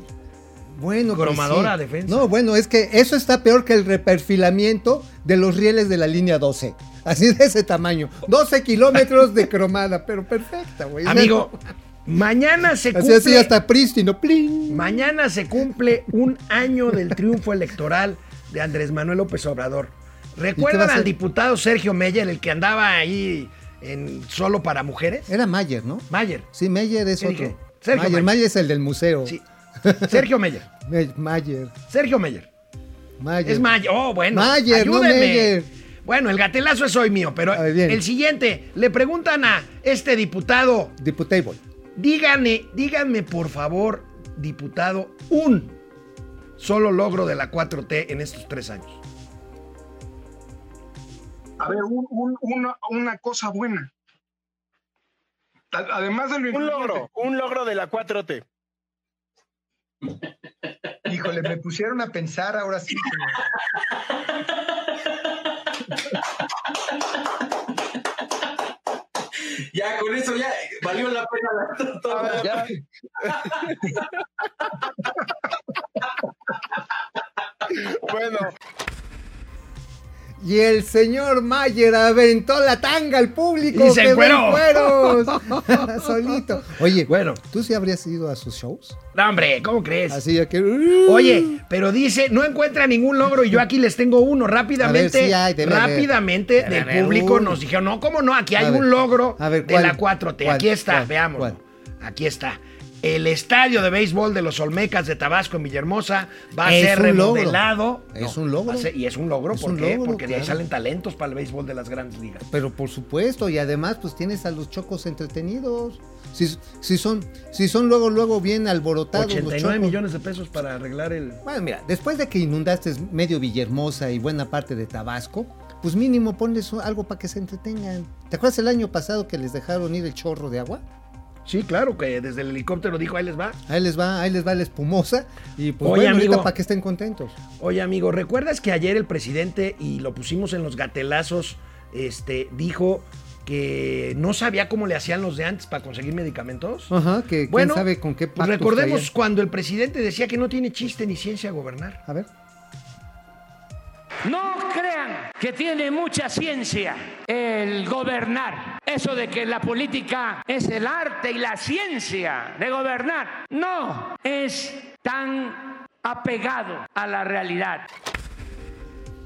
Bueno, pues Cromadora sí. defensa. No, bueno, es que eso está peor que el reperfilamiento de los rieles de la línea 12. Así de ese tamaño. 12 kilómetros de cromada, pero perfecta, güey. Amigo, mañana se cumple. así hasta prístino. ¡plin! Mañana se cumple un año del triunfo electoral de Andrés Manuel López Obrador. ¿Y qué va ¿Recuerdan al diputado Sergio Meyer, el que andaba ahí en solo para mujeres? Era Mayer, ¿no? Mayer. Sí, Mayer es ¿Qué otro. Mayer, Mayer. Mayer es el del museo. Sí. Sergio Meyer. Me- Mayer. Sergio Meyer. Mayer. Es Mayer. Oh, bueno. Mayer, no ayúdenme. Meyer. Bueno, el gatelazo es hoy mío, pero el siguiente, le preguntan a este diputado, Diputable. díganme, díganme por favor, diputado, un solo logro de la 4T en estos tres años. A ver, un- un- una, una cosa buena. Además de lo Un logro, un logro de la 4T. Híjole, me pusieron a pensar ahora sí. Ya, con eso ya valió la pena la todo. Ya. Bueno, Y el señor Mayer aventó la tanga al público. Y se cueros. Solito. Oye, Bueno. ¿tú sí habrías ido a sus shows? No, hombre, ¿cómo crees? Así que. Oye, pero dice, no encuentra ningún logro y yo aquí les tengo uno. Rápidamente, A ver, sí hay, debe haber. rápidamente Debe del haber público uno. nos dijeron, no, ¿cómo no? Aquí hay A ver, un logro a ver, de la 4T. ¿Cuál? Aquí está, ¿Cuál? veámoslo. ¿Cuál? Aquí está. El estadio de béisbol de los Olmecas de Tabasco en Villahermosa va a Es ser remodelado. Es un logro. ser- y es un logro, Es ¿por un qué? logro, Porque de ahí salen talentos para el béisbol de las grandes ligas. Pero por supuesto, y además, pues tienes a los chocos entretenidos. Si, si son, si son luego, luego bien alborotados los 89 chocos. millones de pesos para arreglar el... Bueno, mira, después de que inundaste medio Villahermosa y buena parte de Tabasco, pues mínimo ponles algo para que se entretengan. ¿Te acuerdas el año pasado que les dejaron ir el chorro de agua? Sí, claro, que desde el helicóptero dijo, ahí les va. Ahí les va, ahí les va la espumosa y pues Oye, bueno, amigo. para que estén contentos. Oye, amigo, ¿recuerdas que ayer el presidente, y lo pusimos en los gatelazos, este, dijo que no sabía cómo le hacían los de antes para conseguir medicamentos? Ajá, que Bueno, quién sabe con qué Pues recordemos traían. cuando el presidente decía que no tiene chiste ni ciencia gobernar. A ver. No crean que tiene mucha ciencia el gobernar. Eso de que la política es el arte y la ciencia de gobernar. No, es tan apegado a la realidad.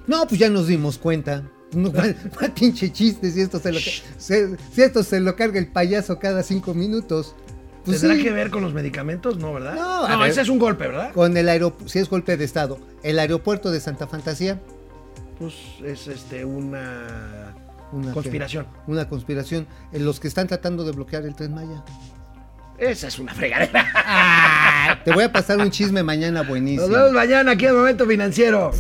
No, pues ya nos dimos cuenta. No, ¿cuál, cuál pinche chiste si esto se lo, se- si esto se lo carga el payaso cada cinco minutos? Pues ¿Tendrá sí. que ver con los medicamentos? No, ¿verdad? No, a ver. ese es un golpe, ¿verdad? Con el aeropuerto, si es golpe de estado, el aeropuerto de Santa Fantasía. Pues es este una, Una conspiración. que- una conspiración. En los que están tratando de bloquear el tren Maya. Esa es una fregadera. Te voy a pasar un chisme mañana buenísimo. Nos vemos mañana aquí en Momento Financiero.